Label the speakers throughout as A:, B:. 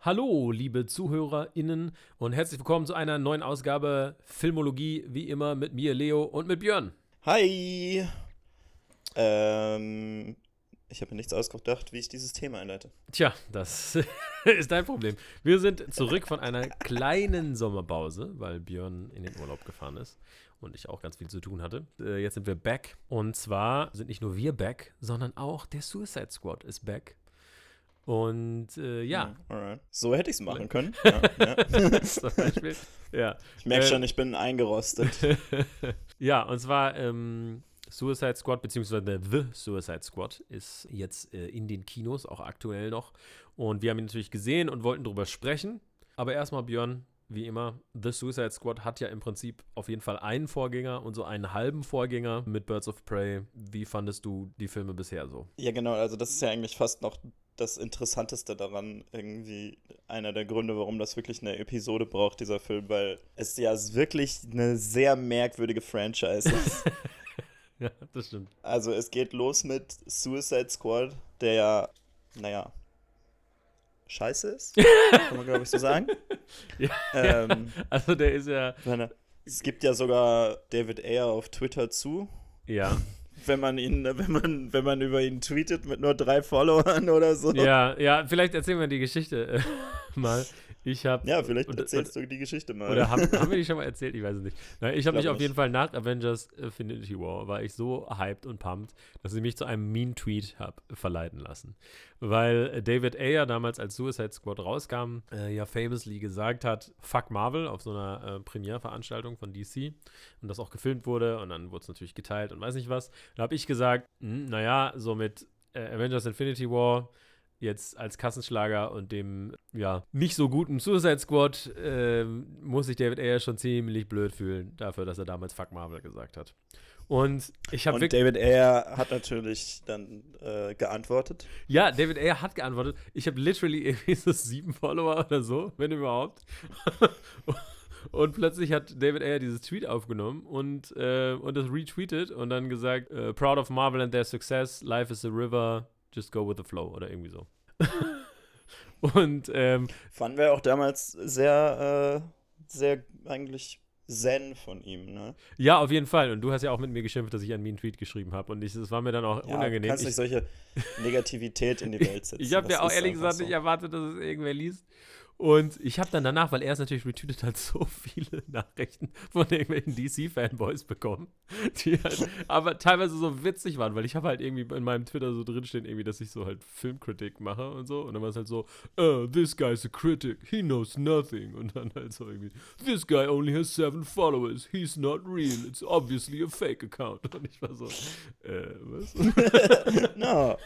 A: Hallo, liebe ZuhörerInnen und herzlich willkommen zu einer neuen Ausgabe Filmologie, wie immer mit mir, Leo, und mit Björn.
B: Hi! Ähm, ich habe mir nichts ausgedacht, wie ich dieses Thema einleite.
A: Tja, das ist dein Problem. Wir sind zurück von einer kleinen Sommerpause, weil Björn in den Urlaub gefahren ist und ich auch ganz viel zu tun hatte. Äh, jetzt sind wir back. Und zwar sind nicht nur wir back, sondern auch der Suicide Squad ist back. Und äh, ja.
B: Alright. So hätte ich es machen können. Ja, ja.
A: Zum Beispiel. Ja.
B: Ich merke
A: Äh,
B: schon, ich bin eingerostet.
A: ja, und zwar ähm, Suicide Squad, beziehungsweise The Suicide Squad ist jetzt äh, in den Kinos, auch aktuell noch. Und wir haben ihn natürlich gesehen und wollten drüber sprechen. Aber erstmal, Björn, wie immer, The Suicide Squad hat ja im Prinzip auf jeden Fall einen Vorgänger und so einen halben Vorgänger mit Birds of Prey. Wie fandest du die Filme bisher so?
B: Ja, genau, also das ist ja eigentlich fast noch das Interessanteste daran, irgendwie einer der Gründe, warum das wirklich eine Episode braucht, dieser Film, weil es ja wirklich eine sehr merkwürdige Franchise ist.
A: ja, das stimmt.
B: Also es geht los mit Suicide Squad, der ja, naja, scheiße ist, kann man glaube ich so sagen.
A: Ja,
B: Ähm,
A: Also der ist ja,
B: es gibt ja sogar David Ayer auf Twitter zu,
A: ja,
B: wenn man ihn, wenn man, wenn man über ihn tweetet mit nur drei Followern oder so.
A: ja, ja, vielleicht erzählen wir die Geschichte äh, mal. Ich habe
B: Ja, vielleicht
A: Und-
B: erzählst du die Geschichte mal.
A: Oder haben, haben wir die schon mal erzählt? Ich weiß es nicht. Nein, ich habe mich auf
B: nicht.
A: jeden Fall nach Avengers Infinity War, war ich so hyped und pumped, dass ich mich zu einem Mean-Tweet habe verleiten lassen. Weil äh, David Ayer damals als Suicide Squad rauskam, äh, ja famously gesagt hat, fuck Marvel auf so einer äh, Premierveranstaltung von DC und das auch gefilmt wurde und dann wurde es natürlich geteilt und weiß nicht was. Da habe ich gesagt, hm, naja, so mit äh, Avengers Infinity War jetzt als Kassenschlager und dem ja nicht so guten Suicide Squad ähm, muss sich David Ayer schon ziemlich blöd fühlen dafür, dass er damals Fuck Marvel gesagt hat. Und ich habe
B: Und David Ayer hat natürlich dann äh, geantwortet.
A: ja, David Ayer hat geantwortet. Ich habe literally irgendwie so sieben Follower oder so, wenn überhaupt. und plötzlich hat David Ayer dieses Tweet aufgenommen und, äh, und das retweetet und dann gesagt, äh, proud of Marvel and their success, life is a river, just go with the flow oder irgendwie so. und ähm,
B: Fanden wir auch damals sehr, äh, sehr eigentlich zen von ihm, ne?
A: ja, auf jeden Fall. Und du hast ja auch mit mir geschimpft, dass ich einen Mean-Tweet geschrieben habe. Und es war mir dann auch
B: Ja,
A: unangenehm.
B: Du kannst
A: Ich-
B: nicht solche Negativität in die Welt setzen.
A: Ich habe ja auch ehrlich gesagt nicht
B: so.
A: erwartet, dass es irgendwer liest. Und ich habe dann danach, weil er es natürlich retweetet hat, so viele Nachrichten von irgendwelchen DC-Fanboys bekommen, die halt aber teilweise so witzig waren, weil ich habe halt irgendwie in meinem Twitter so drinstehen, irgendwie, dass ich so halt Filmkritik mache und so. Und dann war es halt so, oh, this guy's a critic, he knows nothing. Und dann halt so irgendwie, this guy only has seven followers, he's not real, it's obviously a fake account. Und ich war so, äh, was?
B: no,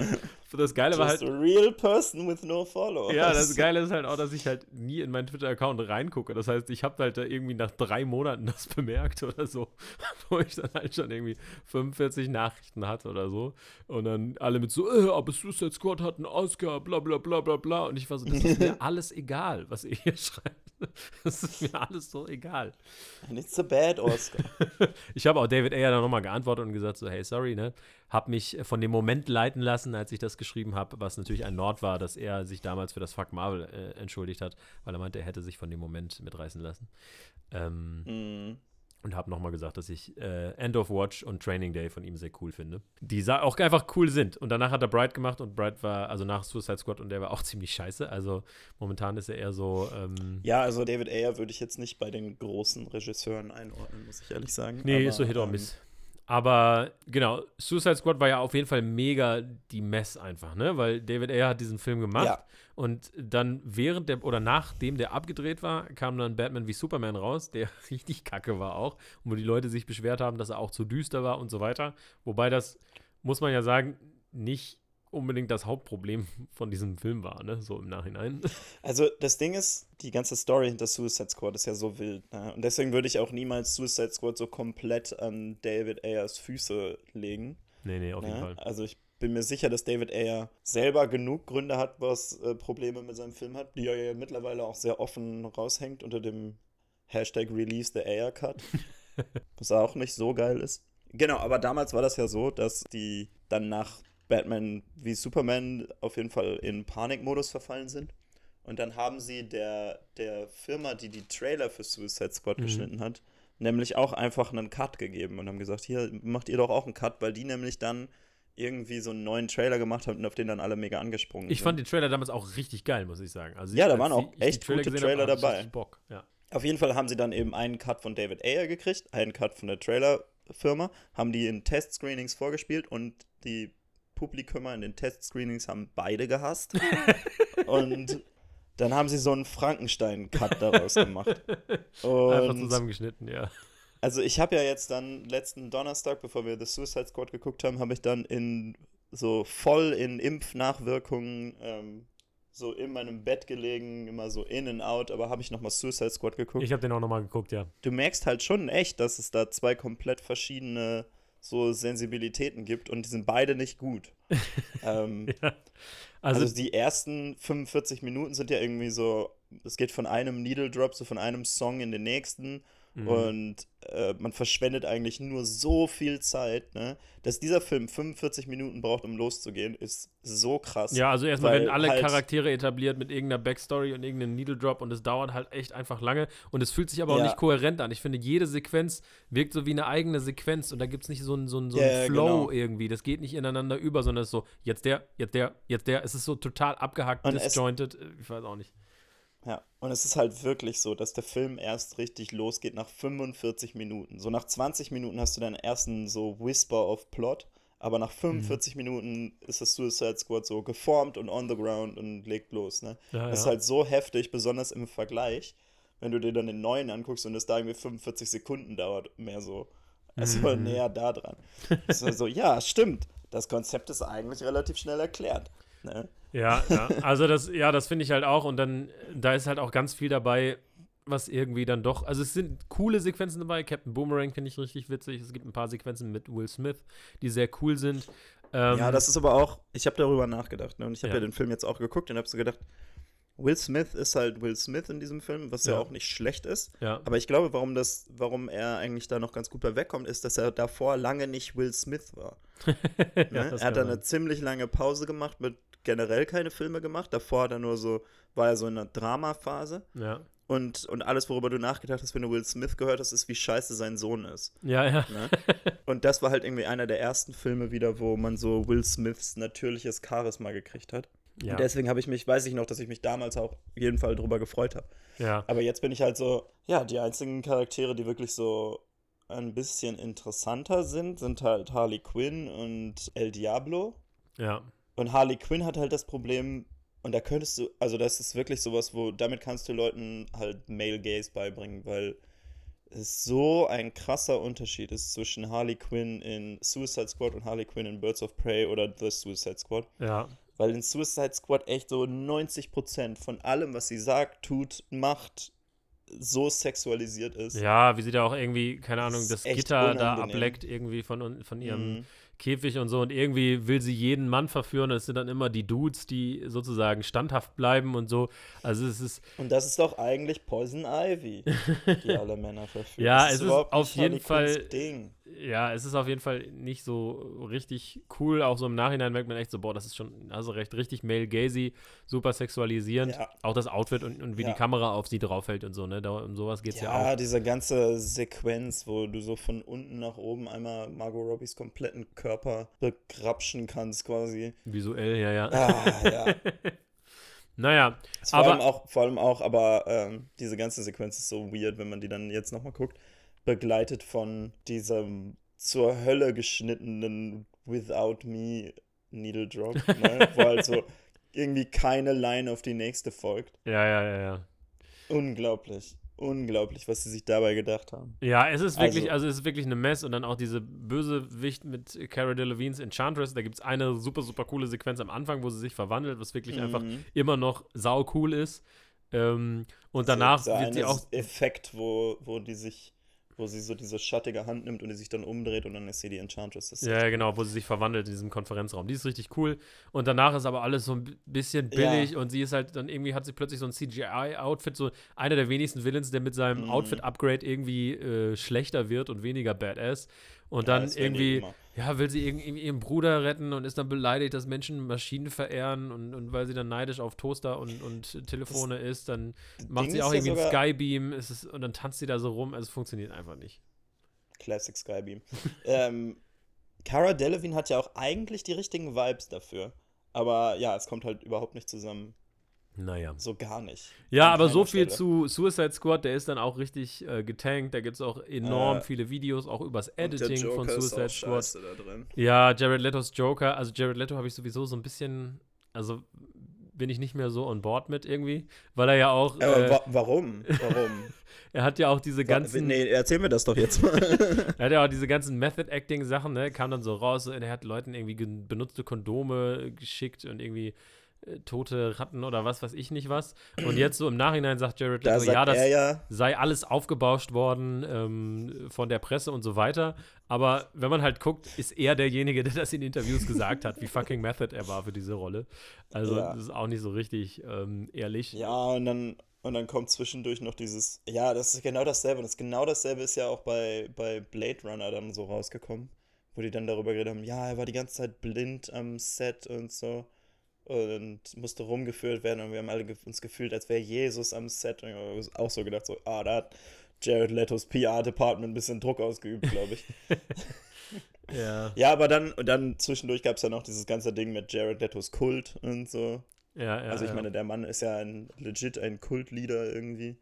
A: Das Geile war halt,
B: just a real person with no followers.
A: Ja, das Geile ist halt auch, dass ich halt nie in meinen Twitter-Account reingucke. Das heißt, ich habe halt da irgendwie nach drei Monaten das bemerkt oder so, wo ich dann halt schon irgendwie 45 Nachrichten hatte oder so. Und dann alle mit so, äh, aber Suicide Squad hat einen Oscar, bla bla bla bla bla. Und ich war so, das ist mir alles egal, was ihr hier schreibt. Das ist mir alles so egal.
B: And it's a bad Oscar.
A: Ich habe auch David Ayer dann nochmal geantwortet und gesagt so, hey, sorry, ne? Hab mich von dem Moment leiten lassen, als ich das geschrieben habe, was natürlich ein Nord war, dass er sich damals für das Fuck Marvel äh, entschuldigt hat, weil er meinte, er hätte sich von dem Moment mitreißen lassen. Ähm,
B: mm.
A: und habe nochmal gesagt, dass ich äh, End of Watch und Training Day von ihm sehr cool finde. Die auch einfach cool sind. Und danach hat er Bright gemacht und Bright war, also nach Suicide Squad und der war auch ziemlich scheiße. Also momentan ist er eher so, ähm,
B: Ja, also David Ayer würde ich jetzt nicht bei den großen Regisseuren einordnen, muss ich ehrlich sagen.
A: Nee,
B: Aber,
A: ist so Hit or
B: ähm,
A: Miss. Aber genau, Suicide Squad war ja auf jeden Fall mega die Mess einfach, ne? Weil David Ayer hat diesen Film gemacht
B: Ja.
A: und dann während der oder nachdem der abgedreht war, kam dann Batman wie Superman raus, der richtig kacke war auch, und wo die Leute sich beschwert haben, dass er auch zu düster war und so weiter. Wobei das, muss man ja sagen, nicht unbedingt das Hauptproblem von diesem Film war, ne? So im Nachhinein.
B: Also das Ding ist, die ganze Story hinter Suicide Squad ist ja so wild. Ne? Und deswegen würde ich auch niemals Suicide Squad so komplett an David Ayers Füße legen.
A: nee, nee, auf jeden
B: ne?
A: Fall.
B: Also ich bin mir sicher, dass David Ayer selber genug Gründe hat, was äh, Probleme mit seinem Film hat, die er ja mittlerweile auch sehr offen raushängt unter dem Hashtag Release the Ayer Cut. was auch nicht so geil ist. Genau, aber damals war das ja so, dass die dann nach Batman wie Superman auf jeden Fall in Panikmodus verfallen sind Und dann haben sie der, der Firma, die die Trailer für Suicide Squad mhm. geschnitten hat, nämlich auch einfach einen Cut gegeben und haben gesagt, hier macht ihr doch auch einen Cut, weil die nämlich dann irgendwie so einen neuen Trailer gemacht haben und auf den dann alle mega angesprungen
A: ich sind. Ich fand den Trailer damals auch richtig geil, muss ich sagen. Also
B: ja, da waren auch echt Trailer gute Trailer
A: habe,
B: dabei.
A: Bock, ja.
B: Auf jeden Fall haben sie dann eben einen Cut von David Ayer gekriegt, einen Cut von der Trailerfirma, haben die in Test-Screenings vorgespielt und die Publikumer in den Test-Screenings haben beide gehasst. und dann haben sie so einen Frankenstein-Cut daraus gemacht.
A: Und Einfach zusammengeschnitten, ja.
B: Also ich habe ja jetzt dann letzten Donnerstag, bevor wir The Suicide Squad geguckt haben, habe ich dann in so voll in Impfnachwirkungen ähm, so in meinem Bett gelegen, immer so in and out, aber habe ich nochmal Suicide Squad geguckt.
A: Ich habe den auch nochmal geguckt, ja.
B: Du merkst halt schon echt, dass es da zwei komplett verschiedene so Sensibilitäten gibt und die sind beide nicht gut. ähm, ja. also, also, die ersten 45 Minuten sind ja irgendwie so, es geht von einem Needle Drop, so von einem Song in den nächsten Mhm. Und äh, man verschwendet eigentlich nur so viel Zeit, ne? Dass dieser Film 45 Minuten braucht, um loszugehen, ist so krass.
A: Ja, also erstmal werden alle halt Charaktere etabliert mit irgendeiner Backstory und irgendeinem Needle Drop und es dauert halt echt einfach lange und es fühlt sich aber auch ja. nicht kohärent an. Ich finde, jede Sequenz wirkt so wie eine eigene Sequenz und da gibt es nicht so einen so so ja, Flow genau. irgendwie. Das geht nicht ineinander über, sondern es ist so, jetzt der, jetzt der, jetzt der. Es ist so total abgehackt, und disjointed. Ich weiß auch nicht.
B: Ja, und es ist halt wirklich so, dass der Film erst richtig losgeht nach 45 Minuten. So nach 20 Minuten hast du deinen ersten so Whisper of Plot, aber nach 45 mhm. Minuten ist das Suicide Squad so geformt und on the ground und legt los. Ne? Ja, das ist halt so heftig, besonders im Vergleich, wenn du dir dann den neuen anguckst und es da irgendwie 45 Sekunden dauert, mehr so. Also mhm. näher da dran. so, ja, stimmt. Das Konzept ist eigentlich relativ schnell erklärt. Ne?
A: Ja, ja, also das, ja, das finde ich halt auch. Und dann, da ist halt auch ganz viel dabei, was irgendwie dann doch, also es sind coole Sequenzen dabei. Captain Boomerang finde ich richtig witzig. Es gibt ein paar Sequenzen mit Will Smith, die sehr cool sind.
B: Ähm, ja, das ist aber auch, ich habe darüber nachgedacht. Ne? Und ich habe ja. ja. den Film jetzt auch geguckt und habe so gedacht, Will Smith ist halt Will Smith in diesem Film, was ja, ja auch nicht schlecht ist.
A: Ja.
B: Aber ich glaube, warum, das, warum er eigentlich da noch ganz gut bei wegkommt, ist, dass er davor lange nicht Will Smith war. ne? Er hat dann eine ziemlich lange Pause gemacht mit generell keine Filme gemacht. Davor hat er nur so, war er so in einer Dramaphase.
A: Ja.
B: Und, und alles, worüber du nachgedacht hast, wenn du Will Smith gehört hast, ist, wie scheiße sein Sohn ist.
A: Ja, ja.
B: Ne? Und das war halt irgendwie einer der ersten Filme wieder, wo man so Will Smiths natürliches Charisma gekriegt hat. Ja. Und deswegen habe ich mich, weiß ich noch, dass ich mich damals auch auf jeden Fall drüber gefreut habe.
A: Ja.
B: Aber jetzt bin ich halt so, ja, die einzigen Charaktere, die wirklich so ein bisschen interessanter sind, sind halt Harley Quinn und El Diablo.
A: Ja.
B: Und Harley Quinn hat halt das Problem, und da könntest du, also das ist wirklich sowas, wo, damit kannst du Leuten halt Male Gaze beibringen, weil es so ein krasser Unterschied ist zwischen Harley Quinn in Suicide Squad und Harley Quinn in Birds of Prey oder The Suicide Squad.
A: Ja.
B: Weil in Suicide Squad echt so 90% von allem, was sie sagt, tut, macht, so sexualisiert ist.
A: Ja, wie sie da auch irgendwie, keine Ahnung, das, das Gitter unangenehm. da ableckt irgendwie von, von ihrem mhm. Käfig und so und irgendwie will sie jeden Mann verführen und es sind dann immer die Dudes, die sozusagen standhaft bleiben und so. Also es ist
B: Und das ist doch eigentlich Poison Ivy, die alle Männer verführen.
A: ja, es ist, ist auf jeden Fall Ding ja, es ist auf jeden Fall nicht so richtig cool. Auch so im Nachhinein merkt man echt so, boah, das ist schon, also recht richtig male gazy, super sexualisierend. Ja. Auch das Outfit und, und wie ja. die Kamera auf sie draufhält und so, ne? Da, um sowas geht es ja, ja auch.
B: Ja, diese ganze Sequenz, wo du so von unten nach oben einmal Margot Robbies kompletten Körper begrapschen kannst, quasi.
A: Visuell, ja, ja.
B: Ah, ja.
A: Naja,
B: vor aber. Allem auch, vor allem auch, aber ähm, diese ganze Sequenz ist so weird, wenn man die dann jetzt nochmal guckt begleitet von diesem zur Hölle geschnittenen Without Me Needle Drop, ne? wo halt so irgendwie keine Line auf die nächste folgt.
A: Ja, ja, ja, ja.
B: Unglaublich. Unglaublich, was sie sich dabei gedacht haben.
A: Ja, es ist wirklich, also, also es ist wirklich eine Mess und dann auch diese Bösewicht mit Cara Delevingne's Enchantress. Da gibt es eine super, super coole Sequenz am Anfang, wo sie sich verwandelt, was wirklich mhm. einfach immer noch sau cool ist. Ähm, und danach wird sie auch.
B: Effekt, wo, wo die sich wo sie so diese schattige Hand nimmt und die sich dann umdreht und dann ist sie die Enchantress.
A: ja, genau, wo sie sich verwandelt in diesem Konferenzraum. Die ist richtig cool. Und danach ist aber alles so ein bisschen billig ja. und sie ist halt dann irgendwie hat sie plötzlich so ein CGI-Outfit, so einer der wenigsten Villains, der mit seinem mhm. Outfit-Upgrade irgendwie äh, schlechter wird und weniger badass. Und dann ja, irgendwie, ja, will sie irgendwie ihren Bruder retten und ist dann beleidigt, dass Menschen Maschinen verehren und, und weil sie dann neidisch auf Toaster und, und Telefone das ist, dann macht Ding sie auch irgendwie ja einen Skybeam ist, und dann tanzt sie da so rum. Also es funktioniert einfach nicht.
B: Classic Skybeam. ähm, Cara Delevingne hat ja auch eigentlich die richtigen Vibes dafür. Aber ja, es kommt halt überhaupt nicht zusammen.
A: Naja.
B: So gar nicht.
A: Ja, aber so viel Stelle. zu Suicide Squad, der ist dann auch richtig äh, getankt. Da gibt es auch enorm äh, viele Videos, auch übers Editing von Suicide Squad. Ja, Jared Letos Joker. Also Jared Leto habe ich sowieso so ein bisschen, also bin ich nicht mehr so on board mit irgendwie, weil er ja auch.
B: Äh, wa warum? Warum?
A: er hat ja auch diese ganzen.
B: Nee, erzähl mir das doch jetzt mal.
A: er hat ja auch diese ganzen Method-Acting-Sachen, ne? Kam dann so raus und er hat Leuten irgendwie benutzte Kondome geschickt und irgendwie tote Ratten oder was weiß ich nicht was. Und jetzt so im Nachhinein sagt Jared Leto, da ja, das ja. sei alles aufgebauscht worden ähm, von der Presse und so weiter. Aber wenn man halt guckt, ist er derjenige, der das in Interviews gesagt hat, wie fucking Method er war für diese Rolle. Also ja. das ist auch nicht so richtig ähm, ehrlich.
B: Ja, und dann, und dann kommt zwischendurch noch dieses, ja, das ist genau dasselbe. Das genau dasselbe ist ja auch bei, bei Blade Runner dann so rausgekommen, wo die dann darüber geredet haben, ja, er war die ganze Zeit blind am Set und so und musste rumgeführt werden und wir haben alle uns gefühlt, als wäre Jesus am Set. Und ich habe auch so gedacht, so, ah, da hat Jared Letos PR-Department ein bisschen Druck ausgeübt, glaube ich. ja. Ja, aber dann, und dann zwischendurch gab es ja noch dieses ganze Ding mit Jared Letos Kult und so.
A: Ja, ja.
B: Also ich
A: ja.
B: meine, der Mann ist ja ein legit ein Kultleader irgendwie.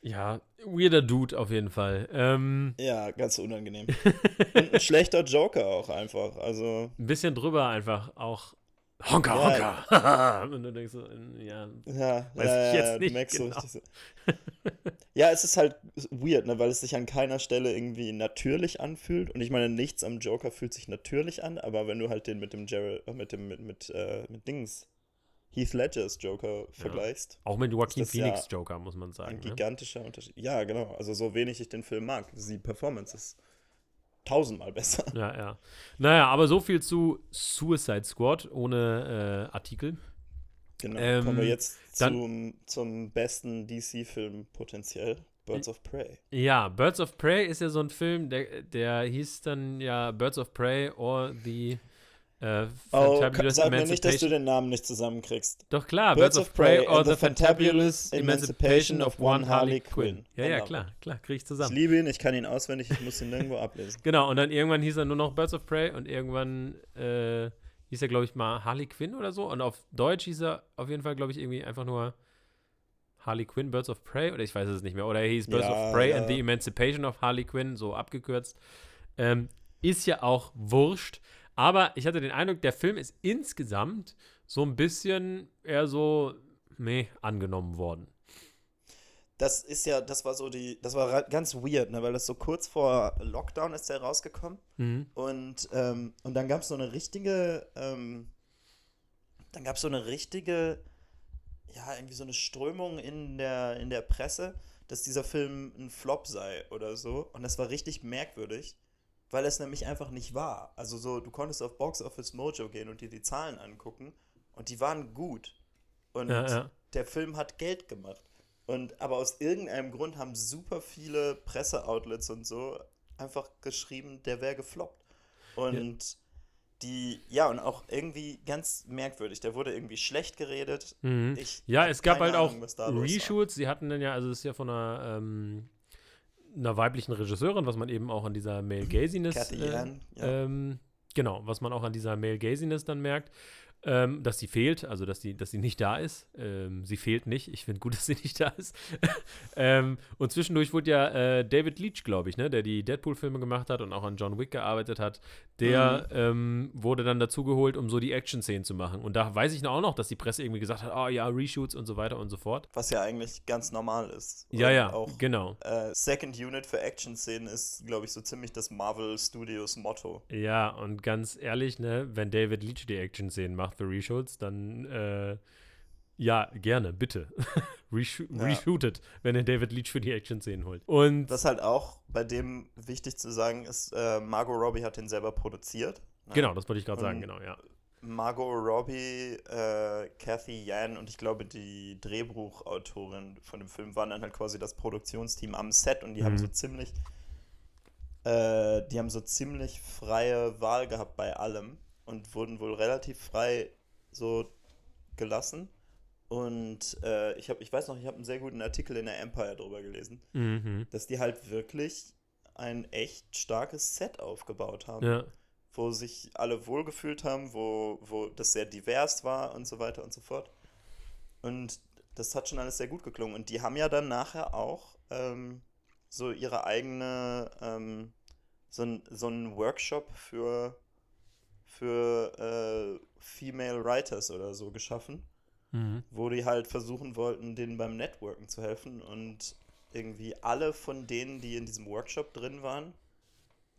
A: Ja, weirder Dude auf jeden Fall. Ähm,
B: ja, ganz unangenehm. und ein schlechter Joker auch einfach. Also.
A: Ein bisschen drüber einfach auch. Honka, ja, Honka. und du denkst so, ja,
B: ja weiß ja, ich jetzt nicht. Genau. So ja, es ist halt weird, ne, weil es sich an keiner Stelle irgendwie natürlich anfühlt. Und ich meine, nichts am Joker fühlt sich natürlich an, aber wenn du halt den mit dem Jared, äh, mit dem, mit, mit, äh, mit Dings, Heath Ledgers Joker vergleichst.
A: Auch mit Joaquin Phoenix Joker, muss man sagen.
B: Ein ne? gigantischer ne? Unterschied. Ja, genau. Also so wenig ich den Film mag. Die Performance ist tausendmal besser.
A: Ja, ja. Naja, aber so viel zu Suicide Squad ohne äh, Artikel.
B: Genau, ähm, kommen wir jetzt dann, zum, zum besten DC-Film potenziell. Birds of Prey.
A: Ja, Birds of Prey ist ja so ein Film, der, der hieß dann ja Birds of Prey or the
B: äh, oh, sag mir nicht, dass du den Namen nicht zusammenkriegst.
A: Doch klar, Birds, Birds of Prey or the Fantabulous Emancipation of One Harley Quinn. Ja, ja, klar, klar, krieg ich zusammen.
B: Ich liebe ihn, ich kann ihn auswendig, ich muss ihn nirgendwo ablesen.
A: Genau, und dann irgendwann hieß er nur noch Birds of Prey und irgendwann äh, hieß er, glaube ich, mal Harley Quinn oder so. Und auf Deutsch hieß er auf jeden Fall, glaube ich, irgendwie einfach nur Harley Quinn, Birds of Prey, oder ich weiß es nicht mehr. Oder er hieß Birds ja, of Prey ja. and the Emancipation of Harley Quinn, so abgekürzt. Ähm, ist ja auch wurscht. Aber ich hatte den Eindruck, der Film ist insgesamt so ein bisschen eher so, meh, angenommen worden.
B: Das ist ja, das war so die, das war ganz weird, ne, weil das so kurz vor Lockdown ist der rausgekommen. Mhm. Und, ähm, und dann gab es so eine richtige, ähm, dann gab es so eine richtige, ja, irgendwie so eine Strömung in der, in der Presse, dass dieser Film ein Flop sei oder so. Und das war richtig merkwürdig weil es nämlich einfach nicht war. Also so, du konntest auf Box Office Mojo gehen und dir die Zahlen angucken und die waren gut. Und ja, ja. der Film hat Geld gemacht. Und aber aus irgendeinem Grund haben super viele Presseoutlets und so einfach geschrieben, der wäre gefloppt. Und ja. die, ja, und auch irgendwie ganz merkwürdig. Der wurde irgendwie schlecht geredet.
A: Mhm. ja, es gab halt Ahnung, auch Reshoots. Sie hatten dann ja, also es ist ja von einer ähm, einer weiblichen Regisseurin, was man eben auch an dieser Male Gaziness äh, ja. ähm, genau, was man auch an dieser Male Gaziness dann merkt ähm, dass sie fehlt, also dass sie, dass sie nicht da ist. Ähm, sie fehlt nicht. Ich finde gut, dass sie nicht da ist. ähm, und zwischendurch wurde ja äh, David Leach, glaube ich, ne, der die Deadpool-Filme gemacht hat und auch an John Wick gearbeitet hat, der mhm. Ähm, wurde dann dazugeholt, um so die Action-Szenen zu machen. Und da weiß ich auch noch, dass die Presse irgendwie gesagt hat, oh ja, Reshoots und so weiter und so fort.
B: Was ja eigentlich ganz normal ist.
A: Ja, ja, auch, genau.
B: Äh, Second Unit für Action-Szenen ist, glaube ich, so ziemlich das Marvel Studios Motto.
A: Ja, und ganz ehrlich, ne, wenn David Leach die Action-Szenen macht, macht The Reshoots, dann äh, ja, gerne, bitte. Resho ja. Reshootet, wenn ihr David Leach für die Action-Szenen holt. Und
B: Was halt auch bei dem wichtig zu sagen ist, äh, Margot Robbie hat den selber produziert.
A: Ne? Genau, das wollte ich gerade sagen, genau, ja.
B: Margot Robbie, äh, Kathy Yan und ich glaube die Drehbuchautorin von dem Film waren dann halt quasi das Produktionsteam am Set und die mhm. haben so ziemlich äh, die haben so ziemlich freie Wahl gehabt bei allem und wurden wohl relativ frei so gelassen. Und äh, ich, hab, ich weiß noch, ich habe einen sehr guten Artikel in der Empire drüber gelesen,
A: Mhm.
B: dass die halt wirklich ein echt starkes Set aufgebaut haben,
A: Ja.
B: wo sich alle wohlgefühlt haben, wo, wo das sehr divers war und so weiter und so fort. Und das hat schon alles sehr gut geklungen. Und die haben ja dann nachher auch ähm, so ihre eigene, ähm, so, ein, so einen Workshop für, für äh, Female Writers oder so geschaffen
A: Mhm.
B: wo die halt versuchen wollten, denen beim Networken zu helfen. Und irgendwie alle von denen, die in diesem Workshop drin waren,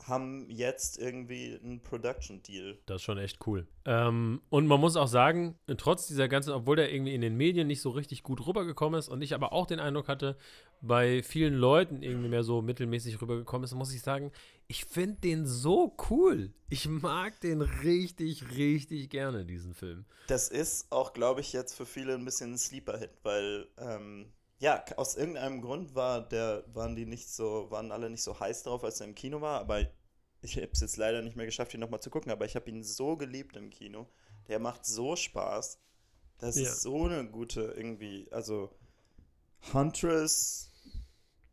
B: haben jetzt irgendwie einen Production-Deal.
A: Das ist schon echt cool. Ähm, und man muss auch sagen, trotz dieser ganzen, obwohl der irgendwie in den Medien nicht so richtig gut rübergekommen ist und ich aber auch den Eindruck hatte, bei vielen Leuten irgendwie mehr so mittelmäßig rübergekommen ist, muss ich sagen, ich finde den so cool. Ich mag den richtig, richtig gerne, diesen Film.
B: Das ist auch, glaube ich, jetzt für viele ein bisschen ein Sleeper-Hit, weil ähm, ja, aus irgendeinem Grund war der, waren die nicht so, waren alle nicht so heiß drauf, als er im Kino war, aber ich habe es jetzt leider nicht mehr geschafft, ihn nochmal zu gucken, aber ich habe ihn so geliebt im Kino. Der macht so Spaß. Das
A: Ja.
B: ist so eine gute irgendwie, also Huntress,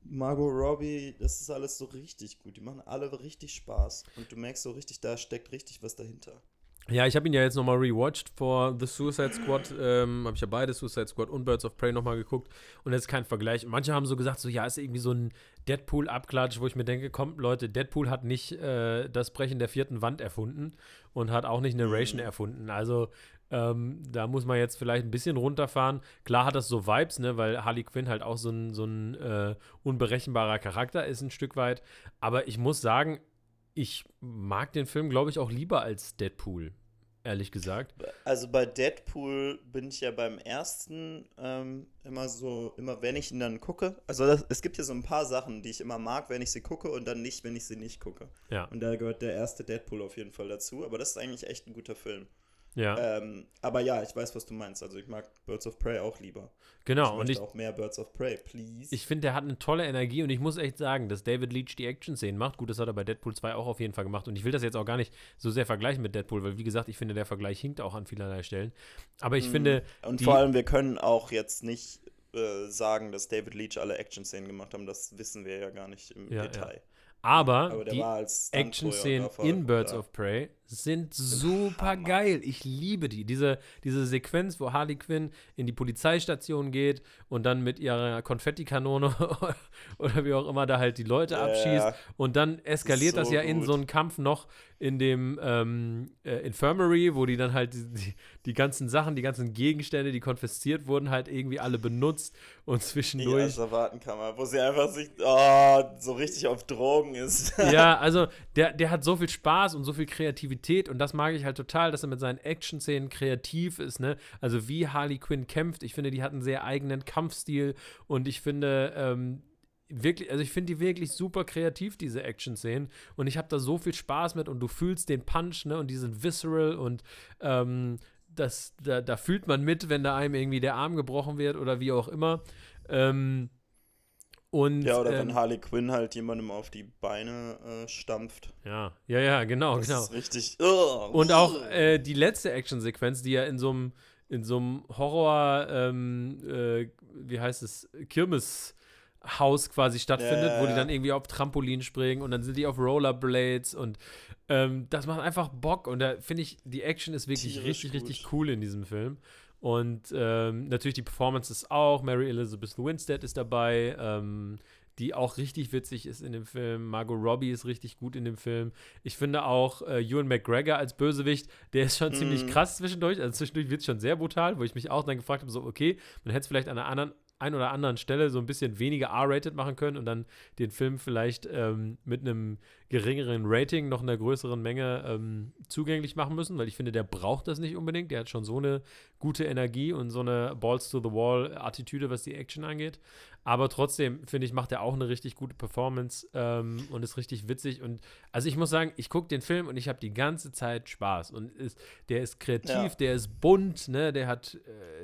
B: Margot Robbie, das ist alles so richtig gut. Die machen alle richtig Spaß und du merkst so richtig, da steckt richtig was dahinter.
A: Ja, ich habe ihn ja jetzt nochmal rewatcht vor The Suicide Squad. Ähm, habe ich ja beide, Suicide Squad und Birds of Prey, nochmal geguckt. Und jetzt kein Vergleich. Manche haben so gesagt, so, ja, ist irgendwie so ein Deadpool-Abklatsch, wo ich mir denke, komm, Leute, Deadpool hat nicht äh, das Brechen der vierten Wand erfunden und hat auch nicht Narration erfunden. Also, ähm, da muss man jetzt vielleicht ein bisschen runterfahren. Klar hat das so Vibes, ne, weil Harley Quinn halt auch so ein, so ein äh, unberechenbarer Charakter ist, ein Stück weit. Aber ich muss sagen, ich mag den Film, glaube ich, auch lieber als Deadpool, ehrlich gesagt.
B: Also bei Deadpool bin ich ja beim ersten ähm, immer so, immer wenn ich ihn dann gucke. Also das, es gibt hier so ein paar Sachen, die ich immer mag, wenn ich sie gucke und dann nicht, wenn ich sie nicht gucke.
A: Ja,
B: Und da gehört der erste Deadpool auf jeden Fall dazu. Aber das ist eigentlich echt ein guter Film.
A: Ja,
B: Ähm, aber ja, ich weiß, was du meinst. Also ich mag Birds of Prey auch lieber.
A: genau.
B: ich
A: Und ich,
B: auch mehr Birds of Prey, please.
A: ich finde, der hat eine tolle Energie und ich muss echt sagen, dass David Leach die Action-Szenen macht. Gut, das hat er bei Deadpool 2 auch auf jeden Fall gemacht. Und ich will das jetzt auch gar nicht so sehr vergleichen mit Deadpool, weil, wie gesagt, ich finde, der Vergleich hinkt auch an vielerlei Stellen. Aber ich
B: Mhm.
A: finde,
B: und vor allem, wir können auch jetzt nicht äh, sagen, dass David Leach alle Action-Szenen gemacht haben. Das wissen wir ja gar nicht im
A: Ja, ja.
B: Detail.
A: aber,
B: Aber der
A: die Action-Szenen in Birds
B: da.
A: of Prey sind super geil. Ich liebe die. Diese, diese Sequenz, wo Harley Quinn in die Polizeistation geht und dann mit ihrer Konfettikanone oder wie auch immer da halt die Leute
B: Ja,
A: abschießt.
B: ja.
A: Und dann eskaliert das
B: so
A: ja in
B: gut.
A: so einen Kampf noch in dem ähm, äh, Infirmary, wo die dann halt die, die, die ganzen Sachen, die ganzen Gegenstände, die konfisziert wurden, halt irgendwie alle benutzt und
B: Die
A: zwischendurch.
B: Asservatenkammer, wo sie einfach sich oh, so richtig auf Drogen ist.
A: ja, also der, der hat so viel Spaß und so viel Kreativität und das mag ich halt total, dass er mit seinen Action-Szenen kreativ ist, ne? Also wie Harley Quinn kämpft, ich finde, die hat einen sehr eigenen Kampfstil und ich finde, ähm, wirklich, also ich finde die wirklich super kreativ, diese Action-Szenen und ich habe da so viel Spaß mit und du fühlst den Punch, ne? Und die sind visceral und ähm, das, da, da fühlt man mit, wenn da einem irgendwie der Arm gebrochen wird oder wie auch immer. Ähm, und,
B: ja, oder
A: ähm,
B: wenn Harley Quinn halt jemandem auf die Beine äh, stampft.
A: ja, ja, ja, genau,
B: Das
A: genau.
B: ist richtig. Ugh,
A: Und auch äh, die letzte Actionsequenz, die ja in so einem in so einem Horror, ähm, äh, wie heißt es, Kirmeshaus quasi stattfindet,
B: Ja,
A: wo die dann irgendwie auf Trampolin springen und dann sind die auf Rollerblades und ähm, das macht einfach Bock und da finde ich, die Action ist wirklich
B: Tierisch
A: richtig, richtig
B: gut.
A: cool in diesem Film. Und ähm, natürlich die Performances auch. Mary Elizabeth Winstead ist dabei, ähm, die auch richtig witzig ist in dem Film. Margot Robbie ist richtig gut in dem Film. Ich finde auch äh, Ewan McGregor als Bösewicht, der ist schon ziemlich
B: Mhm.
A: krass zwischendurch. Also zwischendurch wird es schon sehr brutal, wo ich mich auch dann gefragt habe, so, okay, man hätte es vielleicht an einer anderen ein oder anderen Stelle so ein bisschen weniger R-rated machen können und dann den Film vielleicht ähm, mit einem geringeren Rating noch einer größeren Menge ähm, zugänglich machen müssen, weil ich finde, der braucht das nicht unbedingt. Der hat schon so eine gute Energie und so eine Balls-to-the-Wall-Attitüde, was die Action angeht. Aber trotzdem, finde ich, macht er auch eine richtig gute Performance ähm, und ist richtig witzig. Und also ich muss sagen, ich gucke den Film und ich habe die ganze Zeit Spaß. Und ist, der ist kreativ,
B: Ja.
A: der ist bunt, ne? Der hat,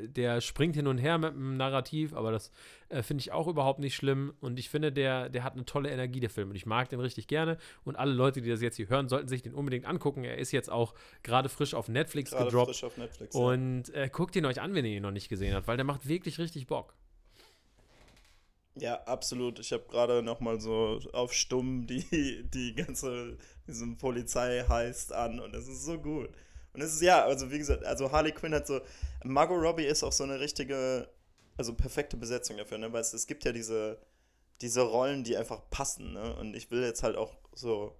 A: äh, der springt hin und her mit dem Narrativ, aber das äh, finde ich auch überhaupt nicht schlimm. Und ich finde, der, der hat eine tolle Energie, der Film. Und ich mag den richtig gerne. Und alle Leute, die das jetzt hier hören, sollten sich den unbedingt angucken. Er ist jetzt auch gerade frisch auf Netflix grade gedroppt. Frisch auf Netflix, und äh, guckt ihn euch an, wenn ihr ihn noch nicht gesehen habt, weil der macht wirklich richtig Bock.
B: Ja, absolut. Ich habe gerade noch mal so auf Stumm die, die ganze, diesen Polizei heißt an und es ist so gut. Und es ist ja, also wie gesagt, also Harley Quinn hat so, Margot Robbie ist auch so eine richtige, also perfekte Besetzung dafür, ne? Weil es, es gibt ja diese, diese Rollen, die einfach passen, ne? Und ich will jetzt halt auch so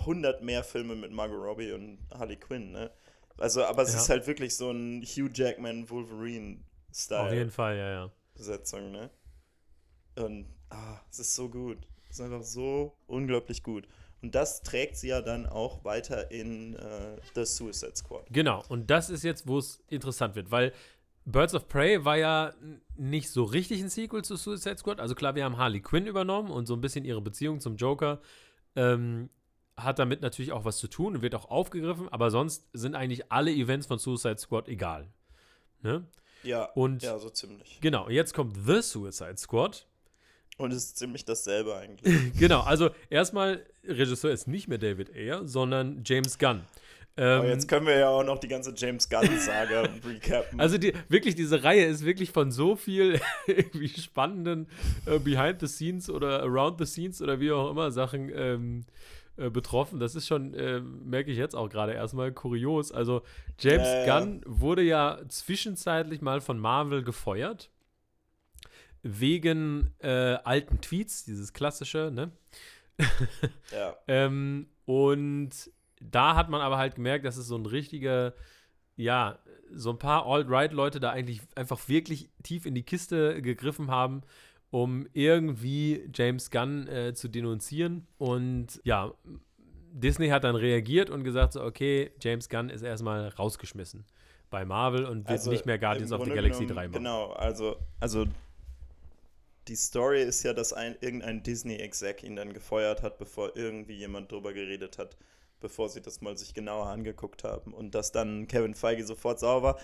B: 100 mehr Filme mit Margot Robbie und Harley Quinn, ne? Also, aber es ja. ist halt wirklich so ein Hugh Jackman Wolverine-Style.
A: Auf jeden Fall, ja, ja.
B: Besetzung, ne? Und ah, es ist so gut. Es ist einfach so unglaublich gut. Und das trägt sie ja dann auch weiter in äh, The Suicide Squad.
A: Genau, und das ist jetzt, wo es interessant wird, weil Birds of Prey war ja nicht so richtig ein Sequel zu Suicide Squad. Also klar, wir haben Harley Quinn übernommen und so ein bisschen ihre Beziehung zum Joker ähm, hat damit natürlich auch was zu tun und wird auch aufgegriffen, aber sonst sind eigentlich alle Events von Suicide Squad egal. Ne?
B: Ja,
A: und
B: ja, so ziemlich.
A: Genau, jetzt kommt The Suicide Squad
B: und es ist ziemlich dasselbe eigentlich.
A: genau, also erstmal, Regisseur ist nicht mehr David Ayer, sondern James Gunn.
B: Ähm, jetzt können wir ja auch noch die ganze James Gunn-Saga recappen.
A: Also die, wirklich, diese Reihe ist wirklich von so viel irgendwie spannenden äh, Behind the Scenes oder Around the Scenes oder wie auch immer Sachen ähm, äh, betroffen. Das ist schon, äh, merke ich jetzt auch gerade erstmal, kurios. Also James ja, Gunn wurde ja zwischenzeitlich mal von Marvel gefeuert wegen äh, alten Tweets, dieses klassische, ne?
B: ja.
A: ähm, und da hat man aber halt gemerkt, dass es so ein richtiger, ja, so ein paar Alt-Right-Leute da eigentlich einfach wirklich tief in die Kiste gegriffen haben, um irgendwie James Gunn äh, zu denunzieren. Und ja, Disney hat dann reagiert und gesagt, so, okay, James Gunn ist erstmal rausgeschmissen bei Marvel und wird also nicht mehr Guardians of the Galaxy genommen, 3 machen.
B: Genau, also, also die Story ist ja, dass ein, irgendein Disney-Exec ihn dann gefeuert hat, bevor irgendwie jemand drüber geredet hat, bevor sie das mal sich genauer angeguckt haben. Und dass dann Kevin Feige sofort sauer war.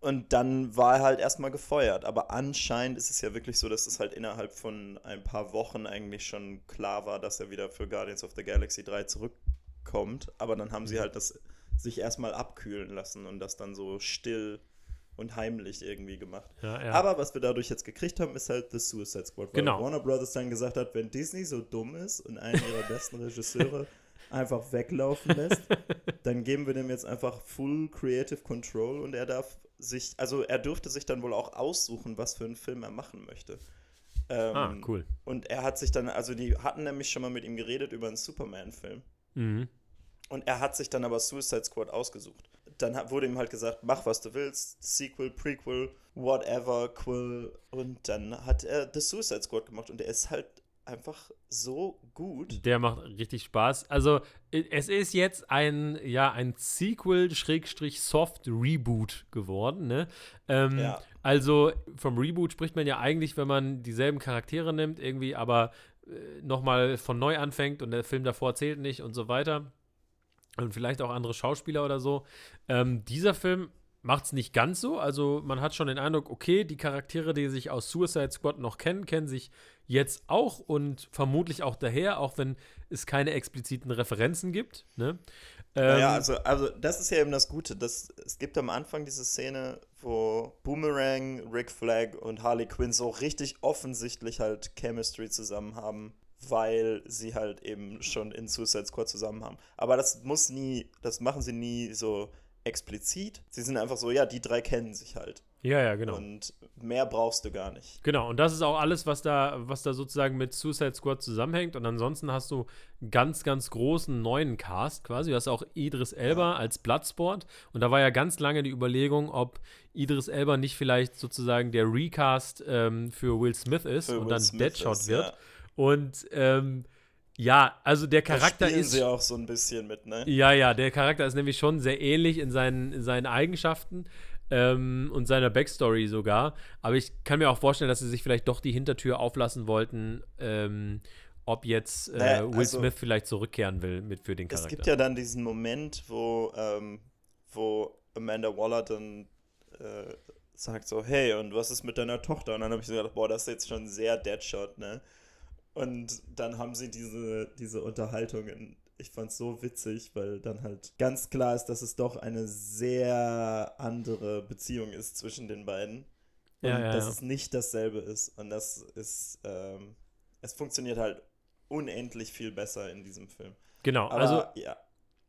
B: Und dann war er halt erstmal gefeuert. Aber anscheinend ist es ja wirklich so, dass es halt innerhalb von ein paar Wochen eigentlich schon klar war, dass er wieder für Guardians of the Galaxy 3 zurückkommt. Aber dann haben sie mhm. halt das sich erstmal abkühlen lassen und das dann so still und heimlich irgendwie gemacht.
A: Ja, ja.
B: Aber was wir dadurch jetzt gekriegt haben, ist halt The Suicide Squad.
A: Weil genau.
B: Warner Brothers dann gesagt hat, wenn Disney so dumm ist und einen ihrer besten Regisseure einfach weglaufen lässt, dann geben wir dem jetzt einfach Full Creative Control und er darf sich, also er dürfte sich dann wohl auch aussuchen, was für einen Film er machen möchte.
A: Ähm, ah, cool.
B: Und er hat sich dann, also die hatten nämlich schon mal mit ihm geredet über einen Superman-Film.
A: Mhm.
B: Und er hat sich dann aber Suicide Squad ausgesucht dann wurde ihm halt gesagt, mach was du willst, Sequel, Prequel, whatever, Quill. Und dann hat er The Suicide Squad gemacht und er ist halt einfach so gut.
A: Der macht richtig Spaß. Also es ist jetzt ein, ja, ein Sequel-Soft-Reboot geworden, ne? Ähm, ja. Also vom Reboot spricht man ja eigentlich, wenn man dieselben Charaktere nimmt, irgendwie, aber äh, nochmal von neu anfängt und der Film davor zählt nicht und so weiter und vielleicht auch andere Schauspieler oder so. Ähm, dieser Film macht es nicht ganz so. Also man hat schon den Eindruck, okay, die Charaktere, die sich aus Suicide Squad noch kennen, kennen sich jetzt auch und vermutlich auch daher, auch wenn es keine expliziten Referenzen gibt. Ne?
B: Ähm, naja, also, also das ist ja eben das Gute. Das, es gibt am Anfang diese Szene, wo Boomerang, Rick Flag und Harley Quinn so richtig offensichtlich halt Chemistry zusammen haben weil sie halt eben schon in Suicide Squad zusammen haben. Aber das muss nie, das machen sie nie so explizit. Sie sind einfach so, ja, die drei kennen sich halt.
A: Ja, ja, genau.
B: Und mehr brauchst du gar nicht.
A: Genau, und das ist auch alles, was da, was da sozusagen mit Suicide Squad zusammenhängt. Und ansonsten hast du ganz, ganz großen neuen Cast quasi. Du hast auch Idris Elba ja. als Bloodsport. Und da war ja ganz lange die Überlegung, ob Idris Elba nicht vielleicht sozusagen der Recast ähm, für Will Smith ist für und Will dann Smith Deadshot ist, wird. Ja. Und ähm, ja, also der Charakter da ist.
B: sie auch so ein bisschen mit, ne?
A: Ja, ja, der Charakter ist nämlich schon sehr ähnlich in seinen, in seinen Eigenschaften ähm, und seiner Backstory sogar. Aber ich kann mir auch vorstellen, dass sie sich vielleicht doch die Hintertür auflassen wollten, ähm, ob jetzt äh, naja, Will also, Smith vielleicht zurückkehren will mit für den Charakter.
B: Es gibt ja dann diesen Moment, wo, ähm, wo Amanda Waller dann äh, sagt so, hey, und was ist mit deiner Tochter? Und dann habe ich so gedacht, boah, das ist jetzt schon sehr Deadshot, ne? Und dann haben sie diese, diese Unterhaltungen. Ich fand es so witzig, weil dann halt ganz klar ist, dass es doch eine sehr andere Beziehung ist zwischen den beiden. Und
A: Ja, ja,
B: dass
A: ja.
B: es nicht dasselbe ist. Und das ist, ähm, es funktioniert halt unendlich viel besser in diesem Film.
A: Genau,
B: Aber
A: also
B: ja,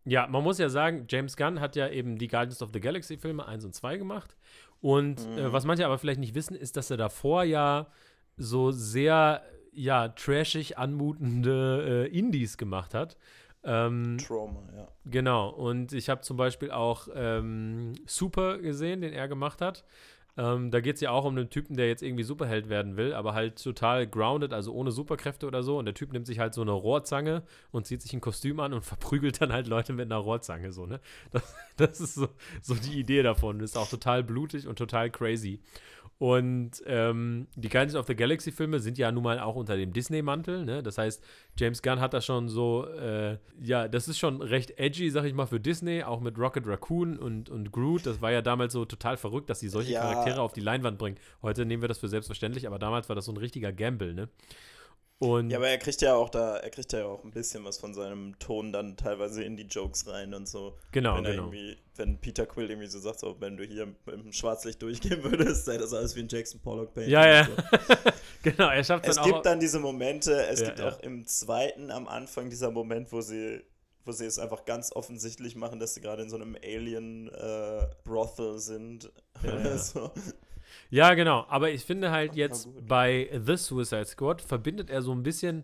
A: Ja, man muss ja sagen, James Gunn hat ja eben die Guardians of the Galaxy Filme 1 und 2 gemacht. Und äh,
B: Mhm.
A: was manche aber vielleicht nicht wissen, ist, dass er davor ja so sehr, ja, trashig anmutende äh, Indies gemacht hat. Ähm,
B: Trauma, ja.
A: genau, und ich habe zum Beispiel auch ähm, Super gesehen, den er gemacht hat. Ähm, da geht es ja auch um einen Typen, der jetzt irgendwie Superheld werden will, aber halt total grounded, also ohne Superkräfte oder so. Und der Typ nimmt sich halt so eine Rohrzange und zieht sich ein Kostüm an und verprügelt dann halt Leute mit einer Rohrzange, so, ne? Das, das ist so, so die Idee davon. Ist auch total blutig und total crazy. Und ähm, die Guardians of the Galaxy Filme sind ja nun mal auch unter dem Disney-Mantel, ne? Das heißt, James Gunn hat da schon so, äh, ja, das ist schon recht edgy, sag ich mal, für Disney, auch mit Rocket Raccoon und, und Groot. Das war ja damals so total verrückt, dass sie solche
B: Ja.
A: Charaktere auf die Leinwand bringen. Heute nehmen wir das für selbstverständlich, aber damals war das so ein richtiger Gamble, ne? Und
B: Ja, aber er kriegt ja auch da, er kriegt ja auch ein bisschen was von seinem Ton dann teilweise in die Jokes rein und so.
A: genau,
B: wenn
A: genau.
B: wenn Peter Quill irgendwie so sagt, so, wenn du hier im Schwarzlicht durchgehen würdest, sei das alles wie ein Jackson Pollock Painting.
A: Ja, ja.
B: So.
A: genau, er schafft
B: Es
A: dann auch.
B: gibt dann diese Momente, es
A: Ja,
B: gibt
A: ja.
B: auch im zweiten am Anfang dieser Moment, wo sie, wo sie es einfach ganz offensichtlich machen, dass sie gerade in so einem Alien äh, Brothel sind.
A: Ja.
B: so.
A: Ja, genau. Aber ich finde halt jetzt bei The Suicide Squad verbindet er so ein bisschen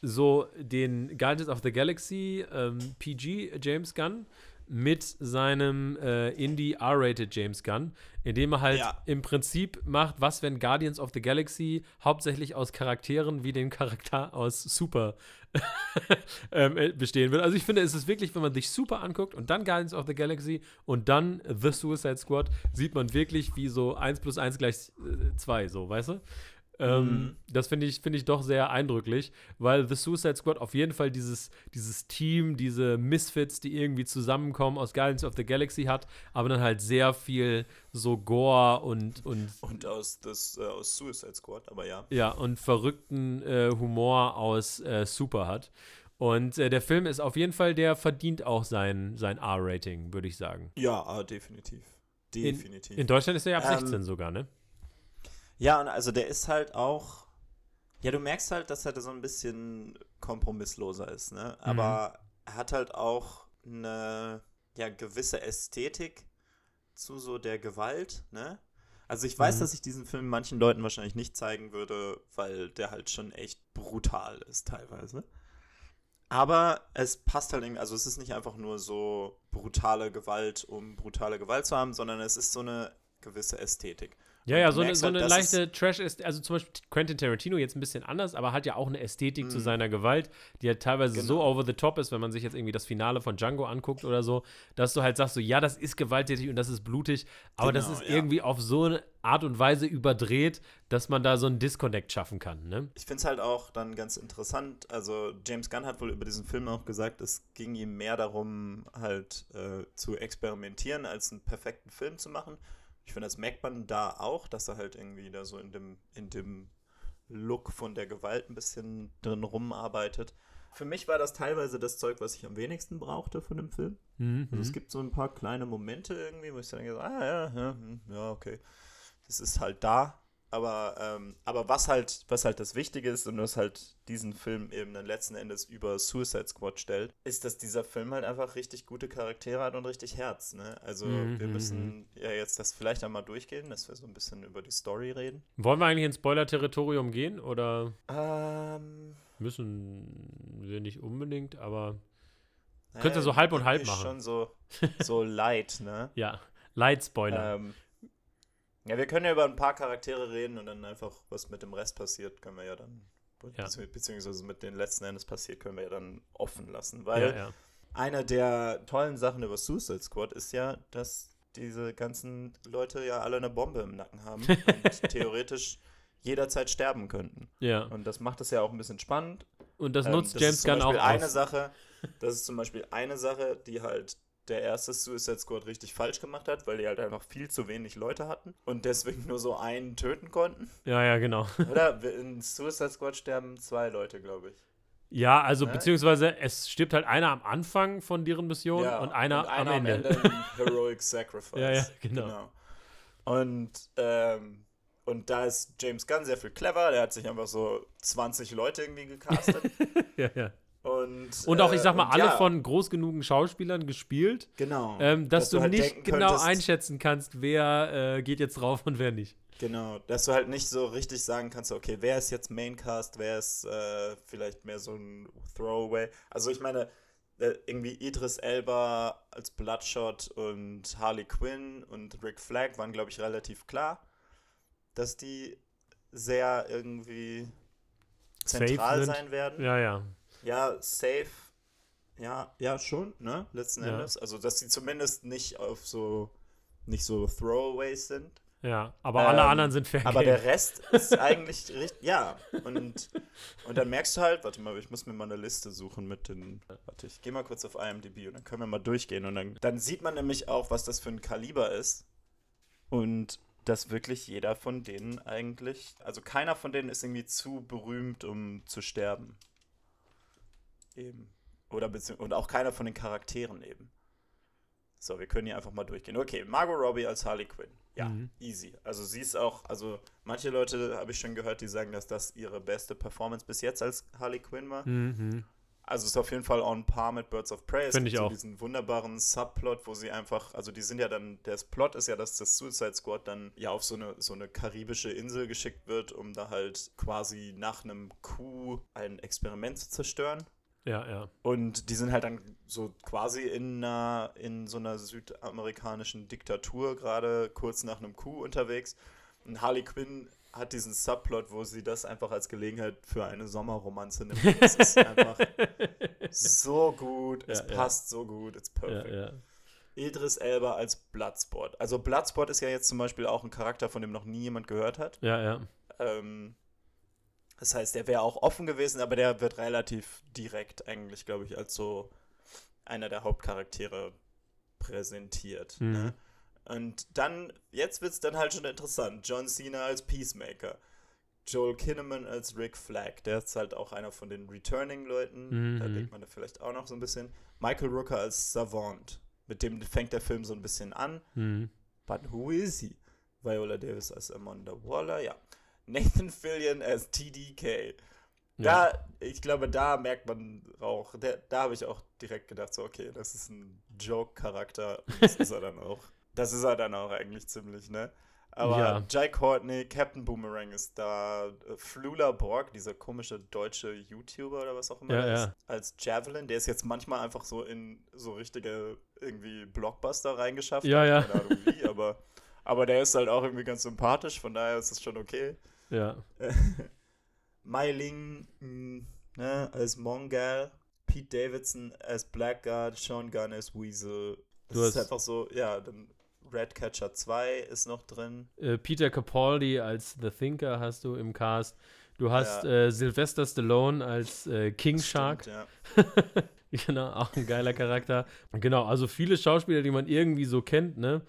A: so den Guardians of the Galaxy ähm, PG James Gunn mit seinem äh, Indie R-rated James Gunn, indem er halt
B: Ja.
A: im Prinzip macht, was wenn Guardians of the Galaxy hauptsächlich aus Charakteren wie den Charakter aus Super ähm, äh, bestehen wird. Also ich finde, es ist wirklich, wenn man sich Super anguckt und dann Guardians of the Galaxy und dann The Suicide Squad, sieht man wirklich wie so 1 plus 1 gleich 2, so, weißt du? Ähm,
B: Mhm.
A: Das finde ich, finde ich doch sehr eindrücklich, weil The Suicide Squad auf jeden Fall dieses, dieses Team, diese Misfits, die irgendwie zusammenkommen aus Guardians of the Galaxy hat, aber dann halt sehr viel so Gore und, und
B: Und aus, das, äh, aus Suicide Squad, aber ja.
A: ja, und verrückten äh, Humor aus äh, Super hat. Und äh, der Film ist auf jeden Fall, der verdient auch sein, sein R-Rating, würde ich sagen.
B: Ja, ah, definitiv. Definitiv.
A: In Deutschland ist er ja ab
B: Ähm,
A: 16 sogar, ne?
B: Ja, und also der ist halt auch. Ja, du merkst halt, dass er da so ein bisschen kompromissloser ist, ne? Aber er hat halt auch eine ja, gewisse Ästhetik zu so der Gewalt, ne? Also ich weiß,
A: Mhm.
B: dass ich diesen Film manchen Leuten wahrscheinlich nicht zeigen würde, weil der halt schon echt brutal ist teilweise. Aber es passt halt irgendwie, also es ist nicht einfach nur so brutale Gewalt, um brutale Gewalt zu haben, sondern es ist so eine gewisse Ästhetik.
A: Ja, ja, so eine, so
B: halt,
A: eine
B: dass
A: leichte Trash ist, also zum Beispiel Quentin Tarantino jetzt ein bisschen anders, aber hat ja auch eine Ästhetik zu
B: Mhm.
A: seiner Gewalt, die halt teilweise so
B: Genau.
A: over the top ist, wenn man sich jetzt irgendwie das Finale von Django anguckt oder so, dass du halt sagst, so, ja, das ist gewalttätig und das ist blutig, aber das
B: Genau,
A: ist
B: ja.
A: irgendwie auf so eine Art und Weise überdreht, dass man da so einen Disconnect schaffen kann, ne?
B: Ich finde es halt auch dann ganz interessant. Also, James Gunn hat wohl über diesen Film auch gesagt, es ging ihm mehr darum, halt äh, zu experimentieren, als einen perfekten Film zu machen. Ich finde, das merkt man da auch, dass er halt irgendwie da so in dem, in dem Look von der Gewalt ein bisschen drin rumarbeitet. Für mich war das teilweise das Zeug, was ich am wenigsten brauchte von dem Film.
A: Mhm.
B: Also es gibt so ein paar kleine Momente irgendwie, wo ich dann denke, ah ja, ja, hm, ja, okay. Das ist halt da. Aber, ähm, aber was halt, was halt das Wichtige ist und was halt diesen Film eben dann letzten Endes über Suicide Squad stellt, ist, dass dieser Film halt einfach richtig gute Charaktere hat und richtig Herz. Ne? Also
A: Mhm,
B: wir
A: mhm,
B: müssen ja jetzt das vielleicht einmal durchgehen, dass wir so ein bisschen über die Story reden.
A: Wollen wir eigentlich ins Spoiler-Territorium gehen oder
B: Ähm,
A: müssen wir nicht unbedingt, aber
B: naja,
A: Könnt ihr so halb und halb machen.
B: schon so, so light, ne?
A: ja, Light-Spoiler.
B: Ähm, ja, wir können ja über ein paar Charaktere reden und dann einfach, was mit dem Rest passiert, können wir ja dann,
A: Ja.
B: bezieh- beziehungsweise mit den letzten Endes passiert, können wir ja dann offen lassen. Weil
A: ja, ja.
B: eine der tollen Sachen über Suicide Squad ist ja, dass diese ganzen Leute ja alle eine Bombe im Nacken haben und theoretisch jederzeit sterben könnten.
A: ja.
B: Und das macht es ja auch ein bisschen spannend.
A: Und das
B: Ähm,
A: nutzt
B: das
A: James
B: ist zum
A: Gunn auch
B: Beispiel eine
A: aus.
B: Sache, das ist zum Beispiel eine Sache, die halt der erste Suicide Squad richtig falsch gemacht hat, weil die halt einfach viel zu wenig Leute hatten und deswegen nur so einen töten konnten.
A: Ja, ja, genau.
B: Oder in Suicide Squad sterben zwei Leute, glaube ich.
A: Ja, also
B: Ne?
A: beziehungsweise es stirbt halt einer am Anfang von deren Mission
B: Ja,
A: und einer, am Ende.
B: ein Heroic Sacrifice.
A: Ja, ja, genau.
B: Und, ähm, und da ist James Gunn sehr viel clever. Der hat sich einfach so 20 Leute irgendwie gecastet.
A: ja, ja.
B: Und,
A: Und auch, ich sag mal,
B: äh, und
A: alle
B: ja,
A: von groß genugen Schauspielern gespielt,
B: Genau.
A: ähm, dass, du,
B: halt
A: nicht genau
B: könntest-
A: einschätzen kannst, wer äh, geht jetzt drauf und wer nicht.
B: Genau, dass du halt nicht so richtig sagen kannst, okay, wer ist jetzt Maincast, wer ist äh, vielleicht mehr so ein Throwaway. Also ich meine, äh, irgendwie Idris Elba als Bloodshot und Harley Quinn und Rick Flag waren, glaube ich, relativ klar, dass die sehr irgendwie zentral sein werden.
A: Ja, ja.
B: Ja, safe. Ja, ja, schon, ne? Letzten
A: Ja.
B: Endes. Also, dass sie zumindest nicht auf so, nicht so Throwaways sind.
A: Ja, aber alle
B: Ähm,
A: anderen sind fair.
B: Aber der Rest ist eigentlich richtig, ja. Und, und dann merkst du halt, warte mal, ich muss mir mal eine Liste suchen mit den, warte, ich gehe mal kurz auf IMDb und dann können wir mal durchgehen. Und dann, dann sieht man nämlich auch, was das für ein Kaliber ist. Und dass wirklich jeder von denen eigentlich, also keiner von denen ist irgendwie zu berühmt, um zu sterben. Eben. Oder und auch keiner von den Charakteren eben. So, wir können hier einfach mal durchgehen. Okay, Margot Robbie als Harley Quinn. Ja,
A: Mhm.
B: easy. Also sie ist auch, also manche Leute habe ich schon gehört, die sagen, dass das ihre beste Performance bis jetzt als Harley Quinn war.
A: Mhm.
B: Also ist auf jeden Fall on par mit Birds of Prey. Es
A: Find
B: gibt
A: ich
B: so
A: auch.
B: diesen wunderbaren Subplot, wo sie einfach, also die sind ja dann, der Plot ist ja, dass das Suicide Squad dann ja auf so eine, so eine karibische Insel geschickt wird, um da halt quasi nach einem Coup ein Experiment zu zerstören.
A: Ja, ja.
B: Und die sind halt dann so quasi in, einer, in so einer südamerikanischen Diktatur, gerade kurz nach einem Coup unterwegs. Und Harley Quinn hat diesen Subplot, wo sie das einfach als Gelegenheit für eine Sommerromanze nimmt. Es ist einfach so gut, es
A: Ja,
B: passt so gut, it's perfect.
A: ja.
B: Idris Elba als Bloodsport. Also Bloodsport ist ja jetzt zum Beispiel auch ein Charakter, von dem noch nie jemand gehört hat.
A: Ja, ja.
B: Ähm, das heißt, der wäre auch offen gewesen, aber der wird relativ direkt eigentlich, glaube ich, als so einer der Hauptcharaktere präsentiert.
A: Mhm.
B: Ne? Und dann, jetzt wird es dann halt schon interessant. John Cena als Peacemaker. Joel Kinnaman als Rick Flag. Der ist halt auch einer von den Returning-Leuten. Da
A: Mhm.
B: denkt man da vielleicht auch noch so ein bisschen. Michael Rooker als Savant. Mit dem fängt der Film so ein bisschen an.
A: Mhm.
B: But who is he? Viola Davis als Amanda Waller, ja. Nathan Fillion als TDK.
A: Ja.
B: Da, ich glaube, da merkt man auch, der, da habe ich auch direkt gedacht, so, okay, das ist ein Joke-Charakter. Das ist er dann auch. Das ist er dann auch eigentlich ziemlich, ne? Aber
A: Ja.
B: Jai Courtney, Captain Boomerang ist da, äh, Flula Borg, dieser komische deutsche YouTuber oder was auch immer
A: Ja,
B: ist,
A: ja.
B: als Javelin, der ist jetzt manchmal einfach so in so richtige irgendwie Blockbuster reingeschafft.
A: Ja, ja.
B: Ahnung wie, aber, aber der ist halt auch irgendwie ganz sympathisch, von daher ist es schon okay.
A: Ja.
B: Mai Ling mh, ne, als Mongal, Pete Davidson als Blackguard, Sean Gunn als Weasel. Das
A: Du
B: ist
A: hast-
B: einfach so, ja, dann Redcatcher 2 ist noch drin.
A: Äh, Peter Capaldi als The Thinker hast du im Cast. Du hast
B: Ja.
A: äh, Sylvester Stallone als äh, King Shark.
B: Stimmt, ja.
A: Genau, auch ein geiler Charakter. Genau, also viele Schauspieler, die man irgendwie so kennt, ne?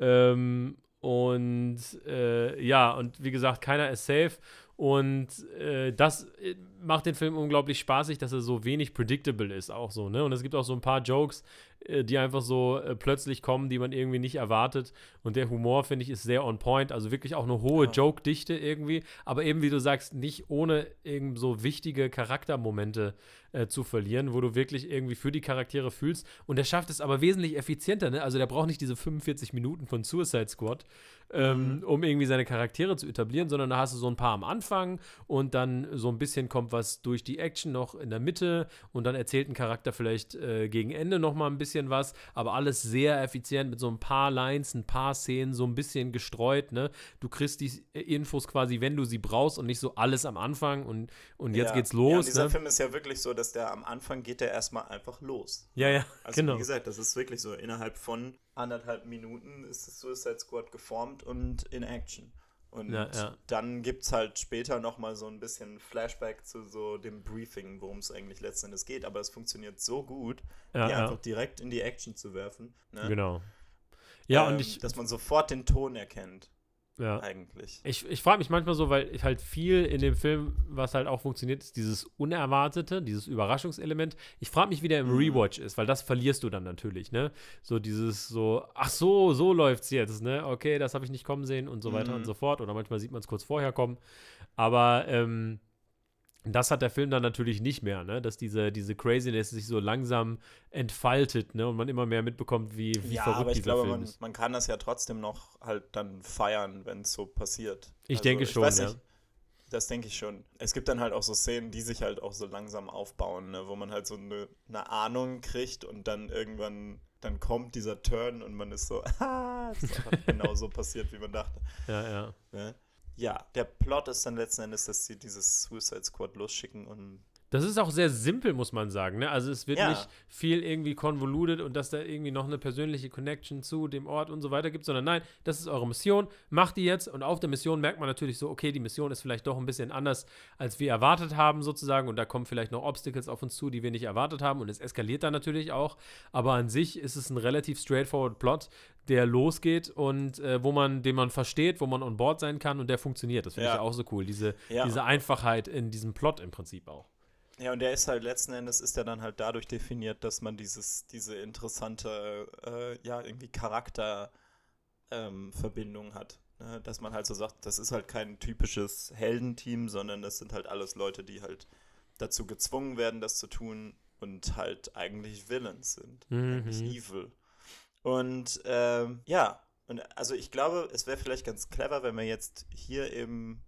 A: Ähm, und äh, ja, und wie gesagt, keiner ist safe. Und äh, das äh, macht den Film unglaublich spaßig, dass er so wenig predictable ist, auch so, ne? Und es gibt auch so ein paar Jokes, die einfach so äh, plötzlich kommen, die man irgendwie nicht erwartet. Und der Humor, finde ich, ist sehr on point. Also wirklich auch eine hohe
B: Ja.
A: Joke-Dichte irgendwie. Aber eben, wie du sagst, nicht ohne eben so wichtige Charaktermomente äh, zu verlieren, wo du wirklich irgendwie für die Charaktere fühlst. Und der schafft es aber wesentlich effizienter, ne? Also der braucht nicht diese 45 Minuten von Suicide Squad, ähm,
B: Mhm.
A: um irgendwie seine Charaktere zu etablieren, sondern da hast du so ein paar am Anfang und dann so ein bisschen kommt was durch die Action noch in der Mitte und dann erzählt ein Charakter vielleicht äh, gegen Ende noch mal ein bisschen was, aber alles sehr effizient mit so ein paar Lines, ein paar Szenen so ein bisschen gestreut, ne? Du kriegst die Infos quasi, wenn du sie brauchst und nicht so alles am Anfang und, und jetzt
B: ja.
A: geht's
B: Ja, und
A: los,
B: dieser
A: ne?
B: Film ist ja wirklich so, dass der am Anfang geht der erstmal einfach los.
A: Ja, ja,
B: Also
A: genau.
B: wie gesagt, das ist wirklich so. Innerhalb von anderthalb Minuten ist das Suicide Squad geformt und in Action. Und
A: Ja, ja.
B: dann gibt es halt später nochmal so ein bisschen Flashback zu so dem Briefing, worum es eigentlich letzten Endes geht. Aber es funktioniert so gut,
A: Ja,
B: die einfach direkt in die Action zu werfen. Ne?
A: genau. Ja,
B: Ähm,
A: und ich,
B: Dass man sofort den Ton erkennt,
A: ja.
B: eigentlich.
A: Ich, ich frage mich manchmal so, weil ich halt viel in dem Film, was halt auch funktioniert, ist dieses Unerwartete, dieses Überraschungselement. Ich frage mich, wie der im
B: Mhm.
A: Rewatch ist, weil das verlierst du dann natürlich, ne? So dieses so, ach so, so läuft's jetzt, ne? Okay, das habe ich nicht kommen sehen und so weiter
B: Mhm.
A: und so fort. Oder manchmal sieht man es kurz vorher kommen. Aber ähm, das hat der Film dann natürlich nicht mehr, ne? Dass diese, diese Craziness sich so langsam entfaltet, ne? Und man immer mehr mitbekommt, wie, wie
B: ja,
A: verrückt
B: aber ich
A: dieser
B: glaube,
A: Film
B: man,
A: ist.
B: man kann das ja trotzdem noch halt dann feiern, wenn es so passiert.
A: Ich
B: Also,
A: denke schon,
B: weiß
A: ja.
B: nicht, das denke ich schon. Es gibt dann halt auch so Szenen, die sich halt auch so langsam aufbauen, ne? wo man halt so eine, eine Ahnung kriegt und dann irgendwann, dann kommt dieser Turn und man ist so, ah, das hat genau so passiert, wie man dachte.
A: Ja, ja.
B: Ne? Ja, der Plot ist dann letzten Endes, dass sie dieses Suicide Squad losschicken und
A: Das ist auch sehr simpel, muss man sagen. Ne? Also es wird
B: Ja.
A: nicht viel irgendwie convoluted und dass da irgendwie noch eine persönliche Connection zu dem Ort und so weiter gibt, sondern nein, das ist eure Mission, macht die jetzt und auf der Mission merkt man natürlich so, okay, die Mission ist vielleicht doch ein bisschen anders, als wir erwartet haben sozusagen und da kommen vielleicht noch Obstacles auf uns zu, die wir nicht erwartet haben und es eskaliert dann natürlich auch, aber an sich ist es ein relativ straightforward Plot, der losgeht und äh, wo man, den man versteht, wo man on board sein kann und der funktioniert. Das finde ich
B: Ja.
A: ja auch so cool, diese,
B: Ja.
A: diese Einfachheit in diesem Plot im Prinzip auch.
B: Ja, und der ist halt letzten Endes ist er dann halt dadurch definiert, dass man dieses, diese interessante, äh, ja, irgendwie Charakterverbindung ähm, hat. Ne? Dass man halt so sagt, das ist halt kein typisches Heldenteam, sondern das sind halt alles Leute, die halt dazu gezwungen werden, das zu tun und halt eigentlich Villains sind.
A: Mhm.
B: Eigentlich evil. Und ähm, ja, und also ich glaube, es wäre vielleicht ganz clever, wenn wir jetzt hier eben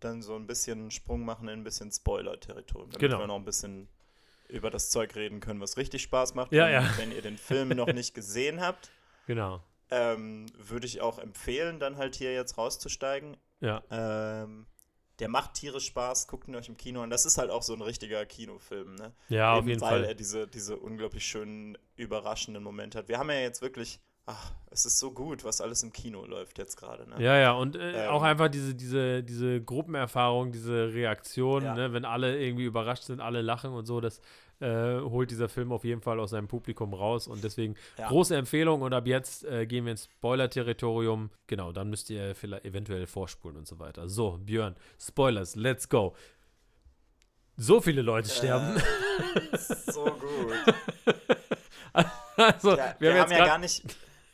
B: dann so ein bisschen einen Sprung machen in ein bisschen Spoiler-Territorium, damit
A: Genau.
B: wir noch ein bisschen über das Zeug reden können, was richtig Spaß macht.
A: Ja, ja.
B: Wenn ihr den Film noch nicht gesehen habt,
A: Genau.
B: ähm, würde ich auch empfehlen, dann halt hier jetzt rauszusteigen.
A: Ja.
B: Ähm, der macht tierisch Spaß, guckt ihn euch im Kino an. Das ist halt auch so ein richtiger Kinofilm, ne?
A: Ja, auf
B: Eben
A: jeden
B: weil
A: Fall.
B: er diese, diese unglaublich schönen, überraschenden Momente hat. Wir haben ja jetzt wirklich, ach, es ist so gut, was alles im Kino läuft jetzt gerade, ne?
A: Ja, ja, und äh,
B: Ähm.
A: auch einfach diese, diese, diese Gruppenerfahrung, diese Reaktion,
B: Ja.
A: ne, wenn alle irgendwie überrascht sind, alle lachen und so, das äh, holt dieser Film auf jeden Fall aus seinem Publikum raus und deswegen
B: Ja.
A: große Empfehlung und ab jetzt äh, gehen wir ins Spoiler-Territorium. Genau, dann müsst ihr vielleicht eventuell vorspulen und so weiter. So, Björn, Spoilers, let's go. So viele Leute sterben.
B: Äh, so gut.
A: also,
B: Ja,
A: wir,
B: wir,
A: haben
B: haben ja gar nicht,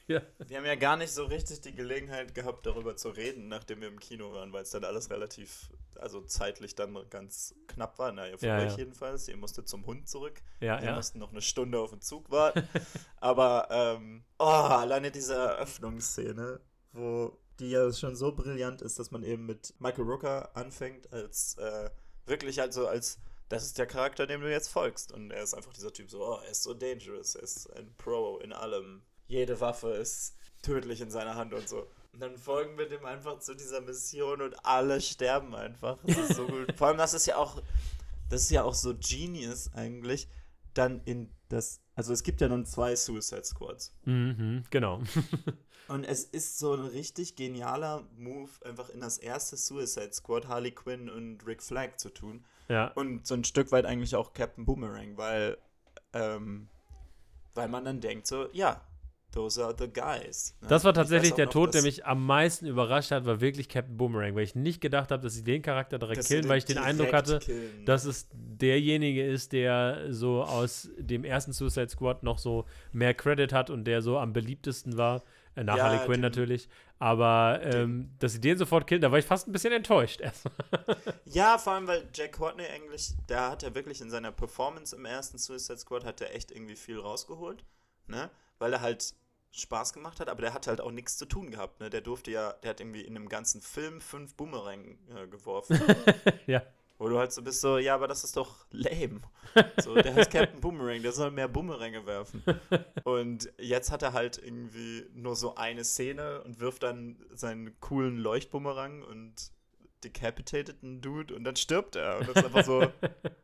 A: Ja.
B: wir haben ja gar nicht so richtig die Gelegenheit gehabt, darüber zu reden, nachdem wir im Kino waren, weil es dann alles relativ, also zeitlich dann ganz knapp war. Naja, für
A: Ja,
B: euch
A: ja.
B: jedenfalls. Ihr musstet zum Hund zurück.
A: ja,
B: Wir
A: ja.
B: mussten noch eine Stunde auf den Zug warten. Aber, ähm, oh, alleine diese Eröffnungsszene, wo die ja schon so brillant ist, dass man eben mit Michael Rooker anfängt, als äh, wirklich also als das ist der Charakter, dem du jetzt folgst. Und er ist einfach dieser Typ so, oh, er ist so dangerous, er ist ein Pro in allem. Jede Waffe ist tödlich in seiner Hand und so. Und dann folgen wir dem einfach zu dieser Mission und alle sterben einfach. Das ist so gut. Vor allem, das ist ja auch, das ist ja auch so genius eigentlich, dann in das, also es gibt ja nun zwei Suicide Squads.
A: Mhm, genau.
B: Und es ist so ein richtig genialer Move, einfach in das erste Suicide Squad Harley Quinn und Rick Flag zu tun.
A: ja.
B: Und so ein Stück weit eigentlich auch Captain Boomerang, weil, ähm, weil man dann denkt so, ja, those are the guys. ne?
A: Das war tatsächlich der
B: noch,
A: Tod, der mich am meisten überrascht hat, war wirklich Captain Boomerang, weil ich nicht gedacht habe, dass sie den Charakter direkt killen, weil ich den Eindruck hatte,
B: killen.
A: dass es derjenige ist, der so aus dem ersten Suicide Squad noch so mehr Credit hat und der so am beliebtesten war. Äh, nach
B: Ja,
A: Harley Quinn
B: den-
A: natürlich. Aber ähm, dass sie den sofort killen, da war ich fast ein bisschen enttäuscht. erstmal.
B: Ja, vor allem, weil Jack Courtney eigentlich, der hat ja wirklich in seiner Performance im ersten Suicide Squad hat er echt irgendwie viel rausgeholt, ne? Weil er halt Spaß gemacht hat, aber der hat halt auch nichts zu tun gehabt, ne? Der durfte ja, der hat irgendwie in einem ganzen Film fünf Boomerang äh, geworfen.
A: ja.
B: Wo du halt so bist so, ja, aber das ist doch lame. So, der heißt Captain Boomerang, der soll mehr Boomeränge werfen. Und jetzt hat er halt irgendwie nur so eine Szene und wirft dann seinen coolen Leuchtboomerang und decapitated einen Dude und dann stirbt er. Und das ist einfach so,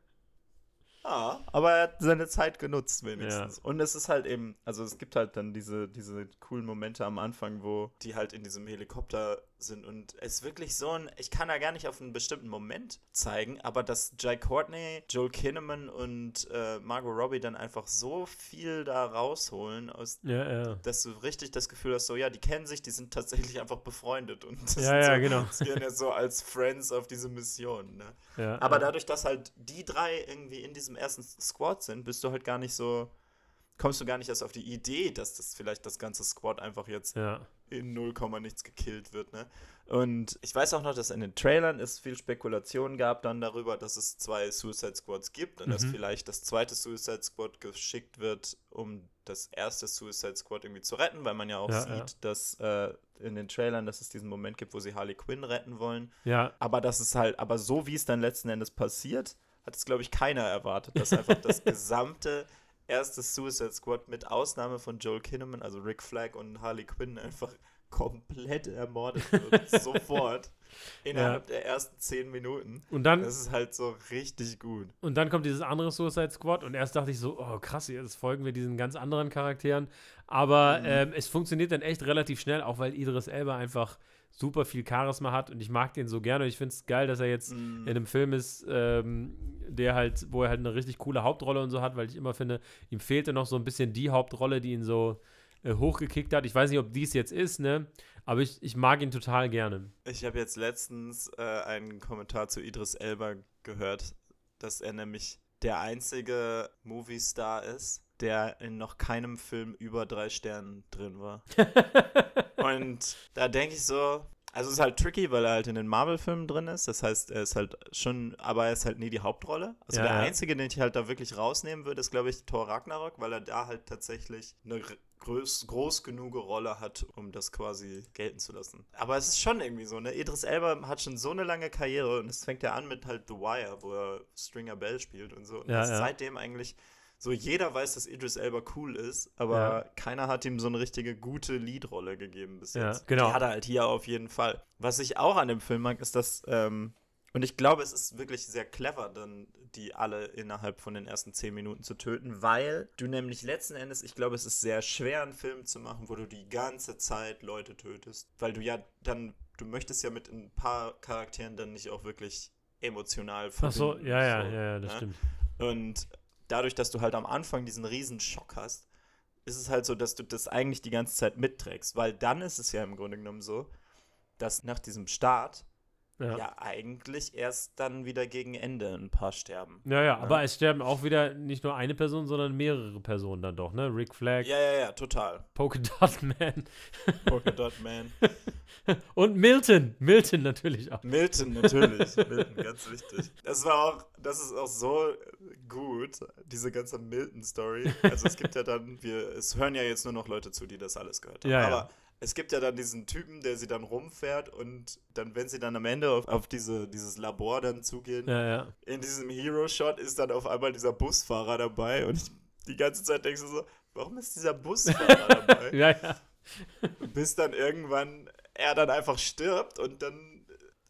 B: Ja, aber er hat seine Zeit genutzt wenigstens. Ja. Und es ist halt eben, also es gibt halt dann diese, diese coolen Momente am Anfang, wo die halt in diesem Helikopter sind und es ist wirklich so ein, ich kann da gar nicht auf einen bestimmten Moment zeigen, aber dass Jai Courtney, Joel Kinnaman und äh, Margot Robbie dann einfach so viel da rausholen, aus,
A: ja, ja.
B: dass du richtig das Gefühl hast, so ja, die kennen sich, die sind tatsächlich einfach befreundet und
A: ja, ja,
B: so,
A: genau.
B: gehen ja so als Friends auf diese Mission. Ne?
A: Ja,
B: aber dadurch, dass halt die drei irgendwie in diesem ersten Squad sind, bist du halt gar nicht so, kommst du gar nicht erst auf die Idee, dass das vielleicht das ganze Squad einfach jetzt
A: ja.
B: in 0, nichts gekillt wird, ne? Und ich weiß auch noch, dass in den Trailern es viel Spekulation gab dann darüber, dass es zwei Suicide Squads gibt und mhm. dass vielleicht das zweite Suicide Squad geschickt wird, um das erste Suicide Squad irgendwie zu retten, weil man ja auch
A: ja,
B: sieht,
A: ja.
B: dass äh, in den Trailern, dass es diesen Moment gibt, wo sie Harley Quinn retten wollen.
A: Ja.
B: Aber das ist halt, aber so wie es dann letzten Endes passiert, hat es, glaube ich, keiner erwartet, dass einfach das gesamte erste Suicide Squad mit Ausnahme von Joel Kinnaman, also Rick Flag und Harley Quinn einfach komplett ermordet wird. sofort. Innerhalb ja. der ersten zehn Minuten.
A: Und dann.
B: Das ist halt so richtig gut.
A: Und dann kommt dieses andere Suicide Squad und erst dachte ich so, oh krass, jetzt folgen wir diesen ganz anderen Charakteren. Aber mhm. ähm, es funktioniert dann echt relativ schnell, auch weil Idris Elba einfach super viel Charisma hat und ich mag den so gerne. Und ich finde es geil, dass er jetzt mm. in einem Film ist, ähm, der halt, wo er halt eine richtig coole Hauptrolle und so hat, weil ich immer finde, ihm fehlte noch so ein bisschen die Hauptrolle, die ihn so äh, hochgekickt hat. Ich weiß nicht, ob dies jetzt ist, ne? Aber ich, ich mag ihn total gerne.
B: Ich habe jetzt letztens äh, einen Kommentar zu Idris Elba gehört, dass er nämlich der einzige Movie-Star ist, der in noch keinem Film über drei Sternen drin war. Und da denke ich so, also es ist halt tricky, weil er halt in den Marvel-Filmen drin ist. Das heißt, er ist halt schon, aber er ist halt nie die Hauptrolle. Also
A: Ja,
B: der
A: ja.
B: einzige, den ich halt da wirklich rausnehmen würde, ist, glaube ich, Thor Ragnarok, weil er da halt tatsächlich eine groß, groß genug Rolle hat, um das quasi gelten zu lassen. Aber es ist schon irgendwie so, ne? Idris Elba hat schon so eine lange Karriere und es fängt ja an mit halt The Wire, wo er Stringer Bell spielt und so. Und
A: Ja, ja.
B: seitdem eigentlich so jeder weiß, dass Idris Elba cool ist, aber
A: Ja.
B: keiner hat ihm so eine richtige gute Leadrolle gegeben bis
A: Ja,
B: jetzt.
A: genau.
B: Die hat er halt hier auf jeden Fall. Was ich auch an dem Film mag, ist, dass ähm, und ich glaube, es ist wirklich sehr clever, dann die alle innerhalb von den ersten zehn Minuten zu töten, weil du nämlich letzten Endes, ich glaube, es ist sehr schwer, einen Film zu machen, wo du die ganze Zeit Leute tötest, weil du ja dann, du möchtest ja mit ein paar Charakteren dann nicht auch wirklich emotional
A: Ach so,
B: verbinden,
A: ja, ja,
B: so,
A: ja, ja, das
B: ne?
A: stimmt.
B: Und dadurch, dass du halt am Anfang diesen riesen Schock hast, ist es halt so, dass du das eigentlich die ganze Zeit mitträgst, weil dann ist es ja im Grunde genommen so, dass nach diesem Start
A: Ja.
B: ja, eigentlich erst dann wieder gegen Ende ein paar sterben.
A: Ja, ja, aber es sterben auch wieder nicht nur eine Person, sondern mehrere Personen dann doch, ne? Rick Flag,
B: Ja, ja, ja, total.
A: Polka Dot Man
B: Polka Dot Man.
A: und Milton. Milton natürlich auch.
B: Milton, natürlich. Milton, ganz wichtig. Das war auch, das ist auch so gut, diese ganze Milton-Story. Also es gibt ja dann, wir, es hören ja jetzt nur noch Leute zu, die das alles gehört haben.
A: Ja, ja.
B: Es gibt ja dann diesen Typen, der sie dann rumfährt und dann, wenn sie dann am Ende auf, auf diese, dieses Labor dann zugehen,
A: Ja, ja.
B: in diesem Hero-Shot ist dann auf einmal dieser Busfahrer dabei und ich, die ganze Zeit denkst du so, warum ist dieser Busfahrer dabei?
A: Ja, ja.
B: Bis dann irgendwann er dann einfach stirbt und dann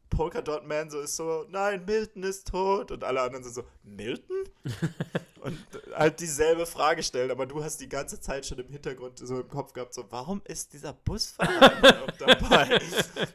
B: Polka Dot Man so ist so, nein, Milton ist tot und alle anderen sind so, Milton? und halt dieselbe Frage stellen, aber du hast die ganze Zeit schon im Hintergrund so im Kopf gehabt, so, warum ist dieser Busfahrer dabei?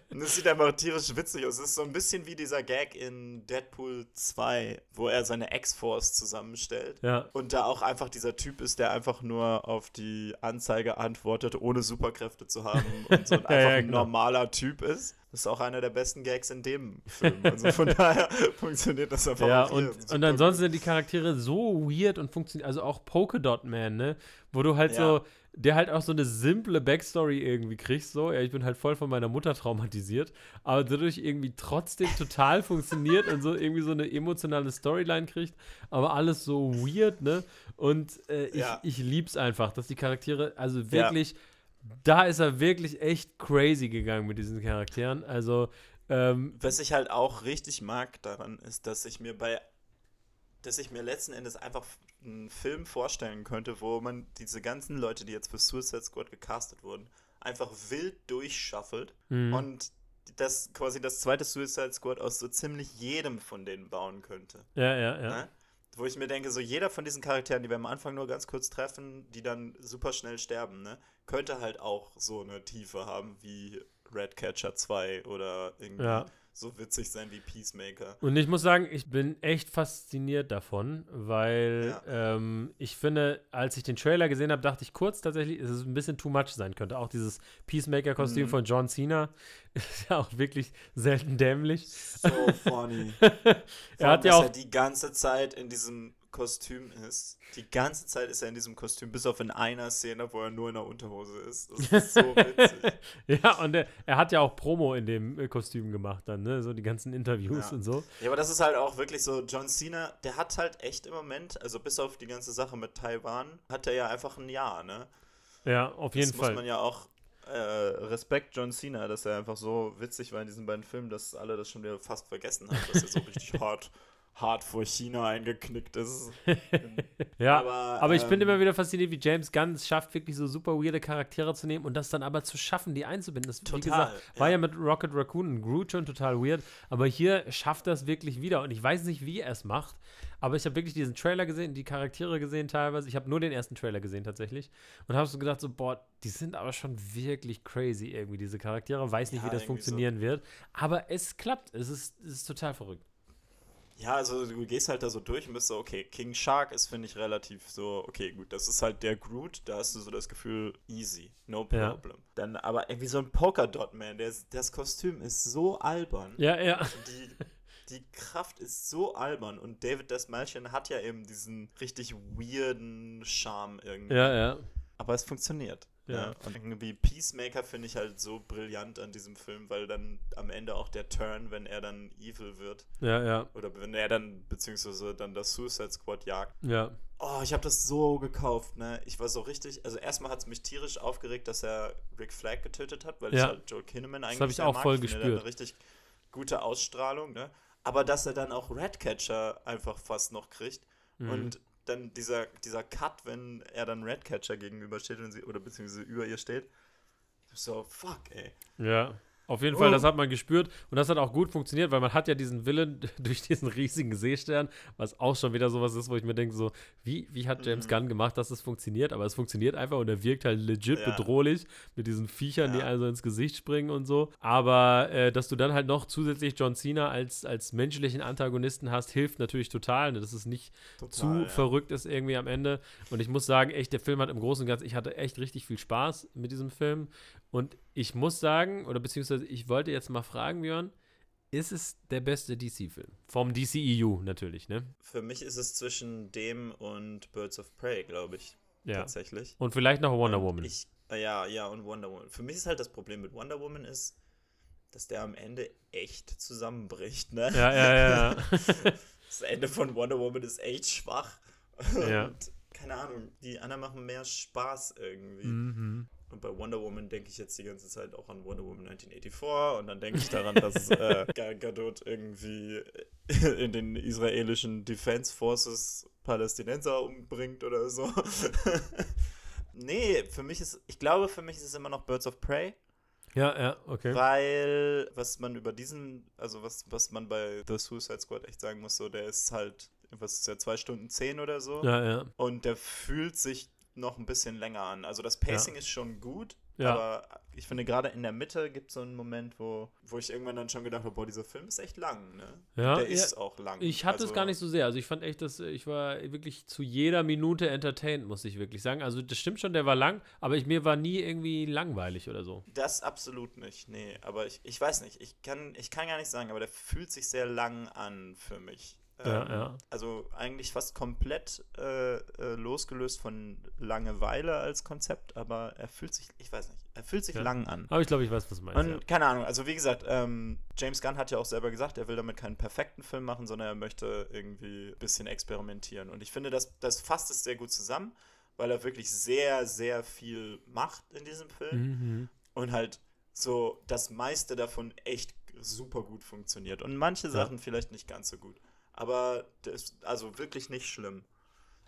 B: und es sieht einfach tierisch witzig aus. Es ist so ein bisschen wie dieser Gag in Deadpool 2, wo er seine X-Force zusammenstellt.
A: Ja.
B: Und da auch einfach dieser Typ ist, der einfach nur auf die Anzeige antwortet, ohne Superkräfte zu haben und so ein
A: Ja,
B: einfach
A: ja,
B: ein
A: genau.
B: normaler Typ ist. Das ist auch einer der besten Gags in dem Film. Also von daher funktioniert das einfach
A: Ja, und, und ansonsten sind die Charaktere so weird und funktionieren, also auch Polka Dot Man, ne? Wo du halt
B: Ja.
A: so, der halt auch so eine simple Backstory irgendwie kriegst, so, ja, ich bin halt voll von meiner Mutter traumatisiert, aber dadurch irgendwie trotzdem total funktioniert und so irgendwie so eine emotionale Storyline kriegt, aber alles so weird, ne? Und äh, ich,
B: Ja.
A: ich lieb's einfach, dass die Charaktere, also wirklich, da ist er wirklich echt crazy gegangen mit diesen Charakteren, also, ähm,
B: Was ich halt auch richtig mag daran ist, dass ich mir bei, dass ich mir letzten Endes einfach einen Film vorstellen könnte, wo man diese ganzen Leute, die jetzt für Suicide Squad gecastet wurden, einfach wild durchschaffelt
A: Mhm.
B: und das quasi das zweite Suicide Squad aus so ziemlich jedem von denen bauen könnte.
A: ja, ja, ja.
B: Ne? wo ich mir denke, so jeder von diesen Charakteren, die wir am Anfang nur ganz kurz treffen, die dann super schnell sterben, ne, könnte halt auch so eine Tiefe haben wie Redcatcher 2 oder irgendwie
A: Ja.
B: So witzig sein wie Peacemaker.
A: Und ich muss sagen, ich bin echt fasziniert davon, weil
B: Ja.
A: ähm, ich finde, als ich den Trailer gesehen habe, dachte ich kurz tatsächlich, dass es ein bisschen too much sein könnte. Auch dieses Peacemaker-Kostüm
B: Mhm.
A: von John Cena ist ja auch wirklich selten dämlich.
B: So funny.
A: Er hat ja auch-
B: er die ganze Zeit in diesem Kostüm ist. Die ganze Zeit ist er in diesem Kostüm, bis auf in einer Szene, wo er nur in der Unterhose ist. Das ist so witzig.
A: ja, und er, er hat ja auch Promo in dem äh, Kostüm gemacht dann, ne? So die ganzen Interviews
B: Ja.
A: und so.
B: Ja, aber das ist halt auch wirklich so, John Cena, der hat halt echt im Moment, also bis auf die ganze Sache mit Taiwan, hat er ja einfach ein Jahr, ne?
A: Ja, auf jeden
B: das
A: Fall.
B: muss man ja auch äh, Respekt John Cena, dass er einfach so witzig war in diesen beiden Filmen, dass alle das schon wieder fast vergessen haben, dass er so richtig hart, hart vor China eingeknickt ist.
A: Ja,
B: Aber,
A: aber, ich bin
B: ähm,
A: immer wieder fasziniert, wie James Gunn es schafft, wirklich so super weirde Charaktere zu nehmen und das dann aber zu schaffen, die einzubinden. Das, wie
B: Total,
A: gesagt, war
B: ja.
A: ja mit Rocket Raccoon und Groot schon total weird, aber hier schafft das wirklich wieder und ich weiß nicht, wie er es macht, aber ich habe wirklich diesen Trailer gesehen, die Charaktere gesehen teilweise. Ich habe nur den ersten Trailer gesehen tatsächlich und habe so gedacht, so, boah, die sind aber schon wirklich crazy irgendwie, diese Charaktere. Weiß nicht,
B: Ja,
A: wie das
B: irgendwie so.
A: funktionieren wird, aber es klappt. Es ist, es ist total verrückt.
B: Ja, also du gehst halt da so durch und bist so, okay, King Shark ist, finde ich, relativ so, okay, gut, das ist halt der Groot, da hast du so das Gefühl, easy, no
A: Ja.
B: problem. Dann aber irgendwie so ein Polkadot-Man, das Kostüm ist so albern.
A: Ja, ja.
B: Die, die Kraft ist so albern und David Desmalchian hat ja eben diesen richtig weirden Charme irgendwie.
A: Ja, ja.
B: Aber es funktioniert.
A: Ja.
B: Ja. Und irgendwie Peacemaker finde ich halt so brillant an diesem Film, weil dann am Ende auch der Turn, wenn er dann evil wird,
A: Ja, ja.
B: oder wenn er dann, beziehungsweise dann das Suicide Squad jagt.
A: Ja.
B: Oh, ich habe das so gekauft, ne? Ich war so richtig, also erstmal hat es mich tierisch aufgeregt, dass er Rick Flag getötet hat, weil ich
A: Ja.
B: halt Joel Kinnaman eigentlich
A: hab ich
B: sehr
A: auch
B: mag.
A: voll
B: finde, der hat
A: gespürt.
B: Eine richtig gute Ausstrahlung, ne? Aber dass er dann auch Redcatcher einfach fast noch kriegt
A: Mhm.
B: und dann dieser, dieser Cut, wenn er dann Redcatcher gegenübersteht und sie, oder beziehungsweise über ihr steht, so, fuck, ey.
A: Ja, auf jeden Fall,
B: Oh.
A: das hat man gespürt und das hat auch gut funktioniert, weil man hat ja diesen Willen durch diesen riesigen Seestern, was auch schon wieder sowas ist, wo ich mir denke, so, wie, wie hat James
B: Mhm.
A: Gunn gemacht, dass es funktioniert? Aber es funktioniert einfach und er wirkt halt legit
B: Ja.
A: bedrohlich mit diesen Viechern, die
B: Ja.
A: also ins Gesicht springen und so. Aber äh, dass du dann halt noch zusätzlich John Cena als, als menschlichen Antagonisten hast, hilft natürlich total. Ne? Das ist nicht
B: Total,
A: zu
B: ja.
A: verrückt ist irgendwie am Ende. Und ich muss sagen, echt, der Film hat im Großen und Ganzen, ich hatte echt richtig viel Spaß mit diesem Film. Und ich muss sagen, oder beziehungsweise ich wollte jetzt mal fragen, Björn, ist es der beste DC-Film? Vom DCEU natürlich, ne?
B: Für mich ist es zwischen dem und Birds of Prey, glaube ich,
A: Ja.
B: tatsächlich.
A: Und vielleicht noch Wonder
B: Und
A: Woman.
B: Ich, äh, ja, ja, und Wonder Woman. Für mich ist halt das Problem mit Wonder Woman ist, dass der am Ende echt zusammenbricht, ne?
A: ja, ja, ja.
B: Das Ende von Wonder Woman ist echt schwach.
A: Ja.
B: Und keine Ahnung, die anderen machen mehr Spaß irgendwie.
A: mhm.
B: Und bei Wonder Woman denke ich jetzt die ganze Zeit auch an Wonder Woman 1984 und dann denke ich daran, dass äh, Gal Gadot irgendwie in den israelischen Defense Forces Palästinenser umbringt oder so. nee, für mich ist, ich glaube, für mich ist es immer noch Birds of Prey,
A: Ja, ja, okay.
B: weil was man über diesen, also was, was man bei The Suicide Squad echt sagen muss, so der ist halt, was ist der, zwei Stunden zehn oder so.
A: Ja, ja.
B: Und der fühlt sich noch ein bisschen länger an. Also das Pacing ist schon gut,
A: Ja.
B: aber ich finde gerade in der Mitte gibt es so einen Moment, wo, wo ich irgendwann dann schon gedacht habe, boah, dieser Film ist echt lang, ne?
A: Ja,
B: der
A: ja.
B: ist auch lang.
A: Ich hatte
B: also,
A: es gar nicht so sehr. Also ich fand echt, dass äh, ich war wirklich zu jeder Minute entertained, muss ich wirklich sagen. Also das stimmt schon, der war lang, aber ich, mir war nie irgendwie langweilig oder so.
B: Das absolut nicht, nee. Aber ich, ich weiß nicht, ich kann, ich kann gar nicht sagen, aber der fühlt sich sehr lang an für mich.
A: Ja,
B: Ähm,
A: ja.
B: Also eigentlich fast komplett äh, äh, losgelöst von Langeweile als Konzept, aber er fühlt sich, ich weiß nicht, er fühlt sich
A: Ja.
B: lang an.
A: Aber ich glaube, ich weiß, was du meinst.
B: Und
A: ja.
B: keine Ahnung, also wie gesagt, ähm, James Gunn hat ja auch selber gesagt, er will damit keinen perfekten Film machen, sondern er möchte irgendwie ein bisschen experimentieren. Und ich finde, das, das fasst es sehr gut zusammen, weil er wirklich sehr, sehr viel macht in diesem Film
A: Mhm.
B: und halt so das meiste davon echt super gut funktioniert. Und manche Sachen vielleicht nicht ganz so gut. Aber das, also wirklich nicht schlimm.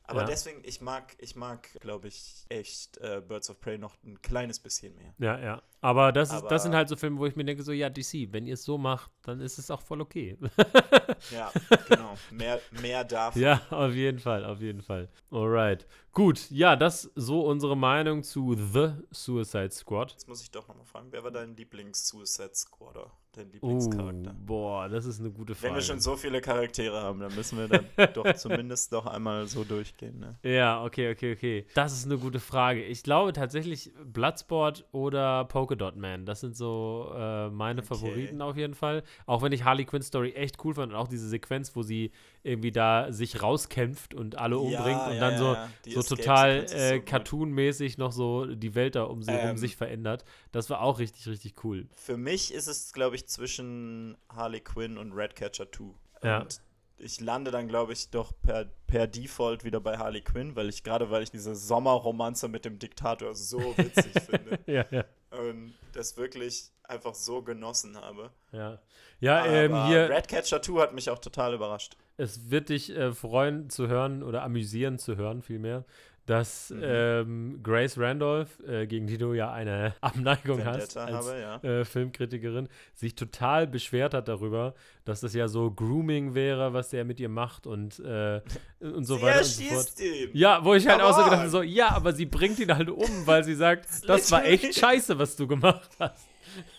B: Aber
A: Ja.
B: deswegen, ich mag, ich mag, glaube ich, echt äh, Birds of Prey noch ein kleines bisschen mehr.
A: Ja, ja. Aber das, ist, das sind halt so Filme, wo ich mir denke, so, ja, DC, wenn ihr es so macht, dann ist es auch voll okay.
B: Ja, genau. Mehr, mehr davon.
A: ja, auf jeden Fall, auf jeden Fall. Alright. Gut, ja, das so unsere Meinung zu The Suicide Squad.
B: Jetzt muss ich doch nochmal fragen, wer war dein Lieblings-Suicide Squatter? Dein
A: Oh,
B: Lieblingscharakter?
A: boah, das ist eine gute Frage.
B: Wenn wir schon so viele Charaktere haben, dann müssen wir dann doch zumindest doch einmal so durchgehen. Ne?
A: Ja, okay, okay, okay. Das ist eine gute Frage. Ich glaube tatsächlich Bloodsport oder Polka Dot Man. Das sind so äh, meine
B: Okay.
A: Favoriten auf jeden Fall. Auch wenn ich Harley Quinn Story echt cool fand und auch diese Sequenz, wo sie irgendwie da sich rauskämpft und alle umbringt und dann so,
B: Die
A: so total äh,
B: so
A: cartoonmäßig noch so die Welt da um sie um
B: Ähm.
A: sich verändert. Das war auch richtig, richtig cool.
B: Für mich ist es, glaube ich, zwischen Harley Quinn und Redcatcher 2.
A: Ja.
B: Und ich lande dann, glaube ich, doch per, per Default wieder bei Harley Quinn, weil ich gerade, weil ich diese Sommerromanze mit dem Diktator so witzig finde
A: Ja, ja.
B: Und das wirklich einfach so genossen habe.
A: Ja, ja
B: Aber
A: ähm, hier,
B: Redcatcher 2 hat mich auch total überrascht.
A: es wird dich äh, freuen zu hören oder amüsieren zu hören vielmehr, dass
B: Mhm.
A: ähm, Grace Randolph, äh, gegen die du ja eine Abneigung hast
B: Vendetta
A: als
B: habe, ja.
A: äh, Filmkritikerin, sich total beschwert hat darüber, dass das ja so Grooming wäre, was der mit ihr macht und, äh, und so
B: Sie
A: weiter und so fort.
B: ihn.
A: Ja, wo ich halt
B: Come
A: auch so gedacht habe, so, ja, aber sie bringt ihn halt um, weil sie sagt, das war echt scheiße, was du gemacht hast.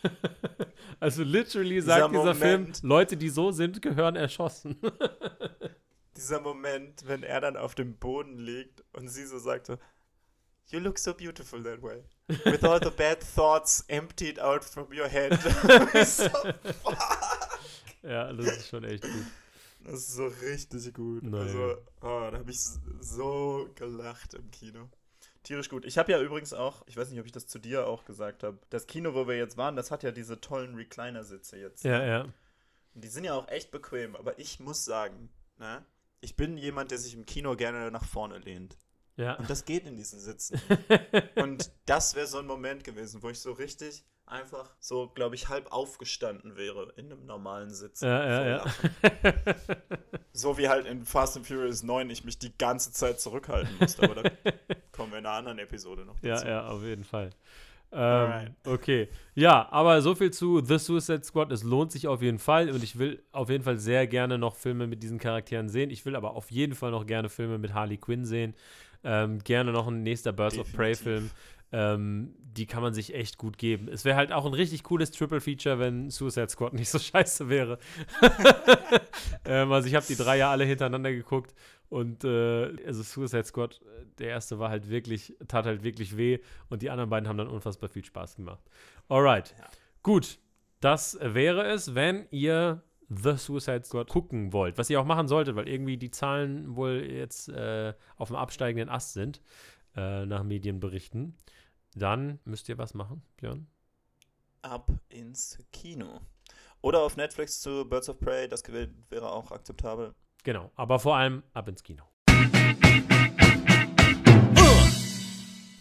A: also literally sagt dieser Film,
B: Moment.
A: Leute, die so sind, gehören erschossen.
B: Dieser Moment, wenn er dann auf dem Boden liegt und sie so sagt so, You look so beautiful that way. With all the bad thoughts emptied out from your head. So, fuck.
A: ja, das ist schon echt gut.
B: Das ist so richtig gut.
A: Naja.
B: Also, oh, da habe ich so gelacht im Kino. Tierisch gut. Ich habe ja übrigens auch, ich weiß nicht, ob ich das zu dir auch gesagt habe, das Kino, wo wir jetzt waren, das hat ja diese tollen Recliner-Sitze jetzt.
A: Ja, ja.
B: Und die sind ja auch echt bequem, aber ich muss sagen, ne, ich bin jemand, der sich im Kino gerne nach vorne lehnt.
A: Ja.
B: Und das geht in diesen Sitzen. Und das wäre so ein Moment gewesen, wo ich so richtig einfach so, glaube ich, halb aufgestanden wäre in einem normalen Sitz.
A: Ja, ja, ja.
B: So wie halt in Fast and Furious 9 ich mich die ganze Zeit zurückhalten musste. Aber da kommen wir in einer anderen Episode noch
A: Ja,
B: dazu.
A: ja, auf jeden Fall. Ähm, okay. Ja, aber so viel zu The Suicide Squad. Es lohnt sich auf jeden Fall und ich will auf jeden Fall sehr gerne noch Filme mit diesen Charakteren sehen. Ich will aber auf jeden Fall noch gerne Filme mit Harley Quinn sehen. Ähm, gerne noch ein nächster Birds of Prey. Film. Ähm, die kann man sich echt gut geben. Es wäre halt auch ein richtig cooles Triple Feature, wenn Suicide Squad nicht so scheiße wäre. ähm, also ich habe die drei ja alle hintereinander geguckt und äh, also Suicide Squad, äh, der erste war halt wirklich, tat halt wirklich weh und die anderen beiden haben dann unfassbar viel Spaß gemacht. Alright.
B: Ja.
A: Gut. Das wäre es, wenn ihr The Suicide Squad gucken wollt. Was ihr auch machen solltet, weil irgendwie die Zahlen wohl jetzt äh, auf dem absteigenden Ast sind, äh, nach Medienberichten. Dann müsst ihr was machen, Björn.
B: Ab ins Kino. Oder auf Netflix zu Birds of Prey, das wäre auch akzeptabel.
A: Genau, aber vor allem ab ins Kino.